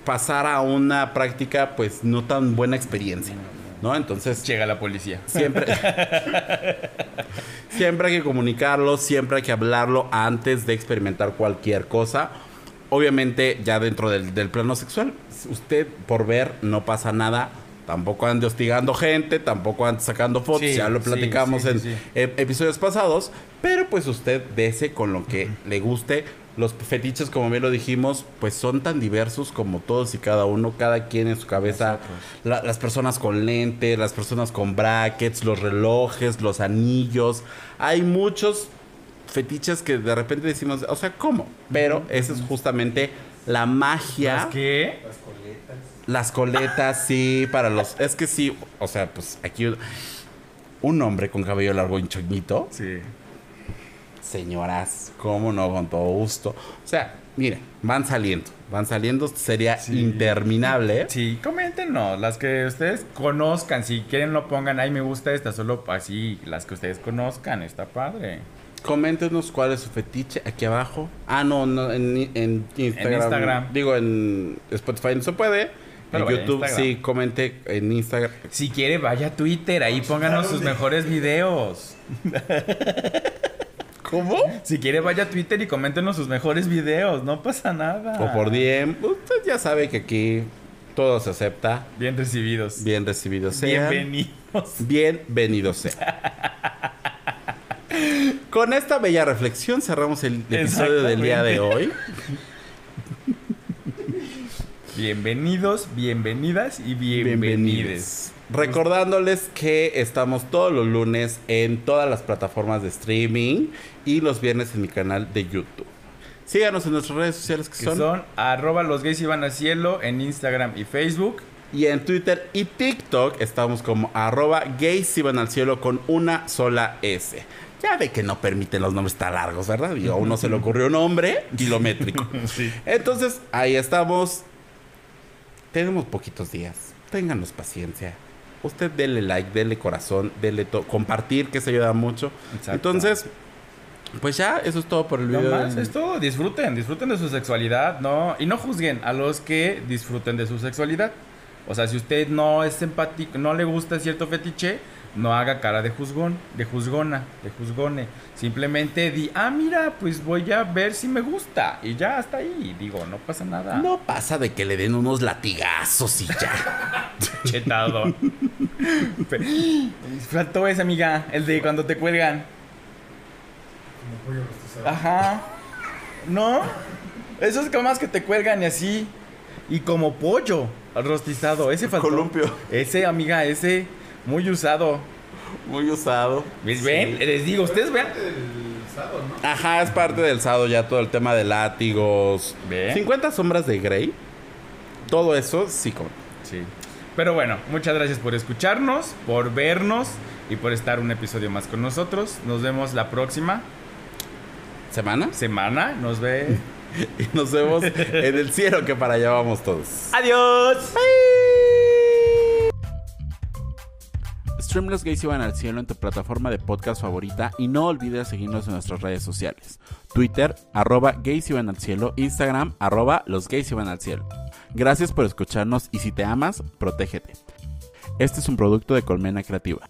pasar a una práctica pues no tan buena experiencia, ¿no? Entonces, Llega la policía. siempre siempre hay que comunicarlo, siempre hay que hablarlo antes de experimentar cualquier cosa. Obviamente, ya dentro del, del plano sexual, usted por ver no pasa nada. Tampoco ande hostigando gente, tampoco ande sacando fotos, Sí, ya lo platicamos sí, sí, en episodios pasados. Pero pues usted dese con lo que le guste. Los fetiches, como bien lo dijimos, pues son tan diversos como todos y cada uno. Cada quien en su cabeza. La- las personas con lentes, las personas con brackets, los relojes, los anillos. Hay muchos fetiches que de repente decimos, o sea, ¿cómo? Pero esa es justamente la magia. ¿Es que? Las coletas, sí, para los... Es que sí, o sea, pues aquí un hombre con cabello largo y choñito. Sí. Señoras, cómo no, con todo gusto. O sea, miren, van saliendo, van saliendo, sería Sí. interminable. Sí, coméntenos. Las que ustedes conozcan. Si quieren, lo pongan. Ay, me gusta esta. Solo así. Las que ustedes conozcan. Está padre. Coméntenos cuál es su fetiche aquí abajo. Ah, no, no en, en Instagram. Instagram. Digo, en Spotify no se puede. Pero en YouTube Instagram. sí, comente en Instagram. Si quiere, vaya a Twitter. Ahí pónganos sus mejores videos. ¿Cómo? Si quiere, vaya a Twitter y coméntenos sus mejores videos. No pasa nada. O por DM. Usted ya sabe que aquí todo se acepta. Bien recibidos. Bien recibido sea. Bienvenidos. Bienvenido sea. Con esta bella reflexión cerramos el episodio del día de hoy. Bienvenidos, bienvenidas y bienvenides. Recordándoles que estamos todos los lunes en todas las plataformas de streaming y los viernes en mi canal de YouTube. Síganos en nuestras redes sociales que, Que son, son arroba los gays iban al cielo en Instagram y Facebook. y en Twitter y TikTok estamos como arroba gays iban al cielo con una sola S. Ya ve que no permiten los nombres tan largos, ¿verdad? Y a uno se le ocurrió un nombre kilométrico. Sí. Entonces, ahí estamos. Tenemos poquitos días. Ténganos paciencia. Usted dele like, dele corazón, dele compartir, que se ayuda mucho. Exacto. Entonces, pues ya, eso es todo por el No video. más, de- es todo. Disfruten, disfruten de su sexualidad, ¿no? Y no juzguen a los que disfruten de su sexualidad. O sea, si usted no es empático, no le gusta cierto fetiche, no haga cara de juzgón, de juzgona, de juzgone. Simplemente di, ah, mira, pues voy a ver si me gusta. Y ya hasta ahí. Digo, no pasa nada. No pasa de que le den unos latigazos y ya. Chetado. Faltó ese, amiga, el de cuando te cuelgan. Como pollo rostizado. Ajá. ¿No? Esos camas que te cuelgan y así. Y como pollo rostizado. Ese faltó. Columpio. Ese, amiga, ese muy usado. Muy usado. ¿Ves? ¿Ven? Les digo, ustedes vean. Sado, ¿no? Ajá, es parte del sado ya todo el tema de látigos. Ve. 50 sombras de Grey. Todo eso sí como. Sí. Pero bueno, muchas gracias por escucharnos, por vernos y por estar un episodio más con nosotros. Nos vemos la próxima ¿Semana? semana. Nos ve. Y nos vemos en el cielo que para allá vamos todos. Adiós. Stream Los Gays Iban al Cielo en tu plataforma de podcast favorita y no olvides seguirnos en nuestras redes sociales. Twitter, arroba Gays Iban al Cielo, Instagram, arroba Los Gays Iban al Cielo. Gracias por escucharnos y si te amas, protégete. Este es un producto de Colmena Creativa.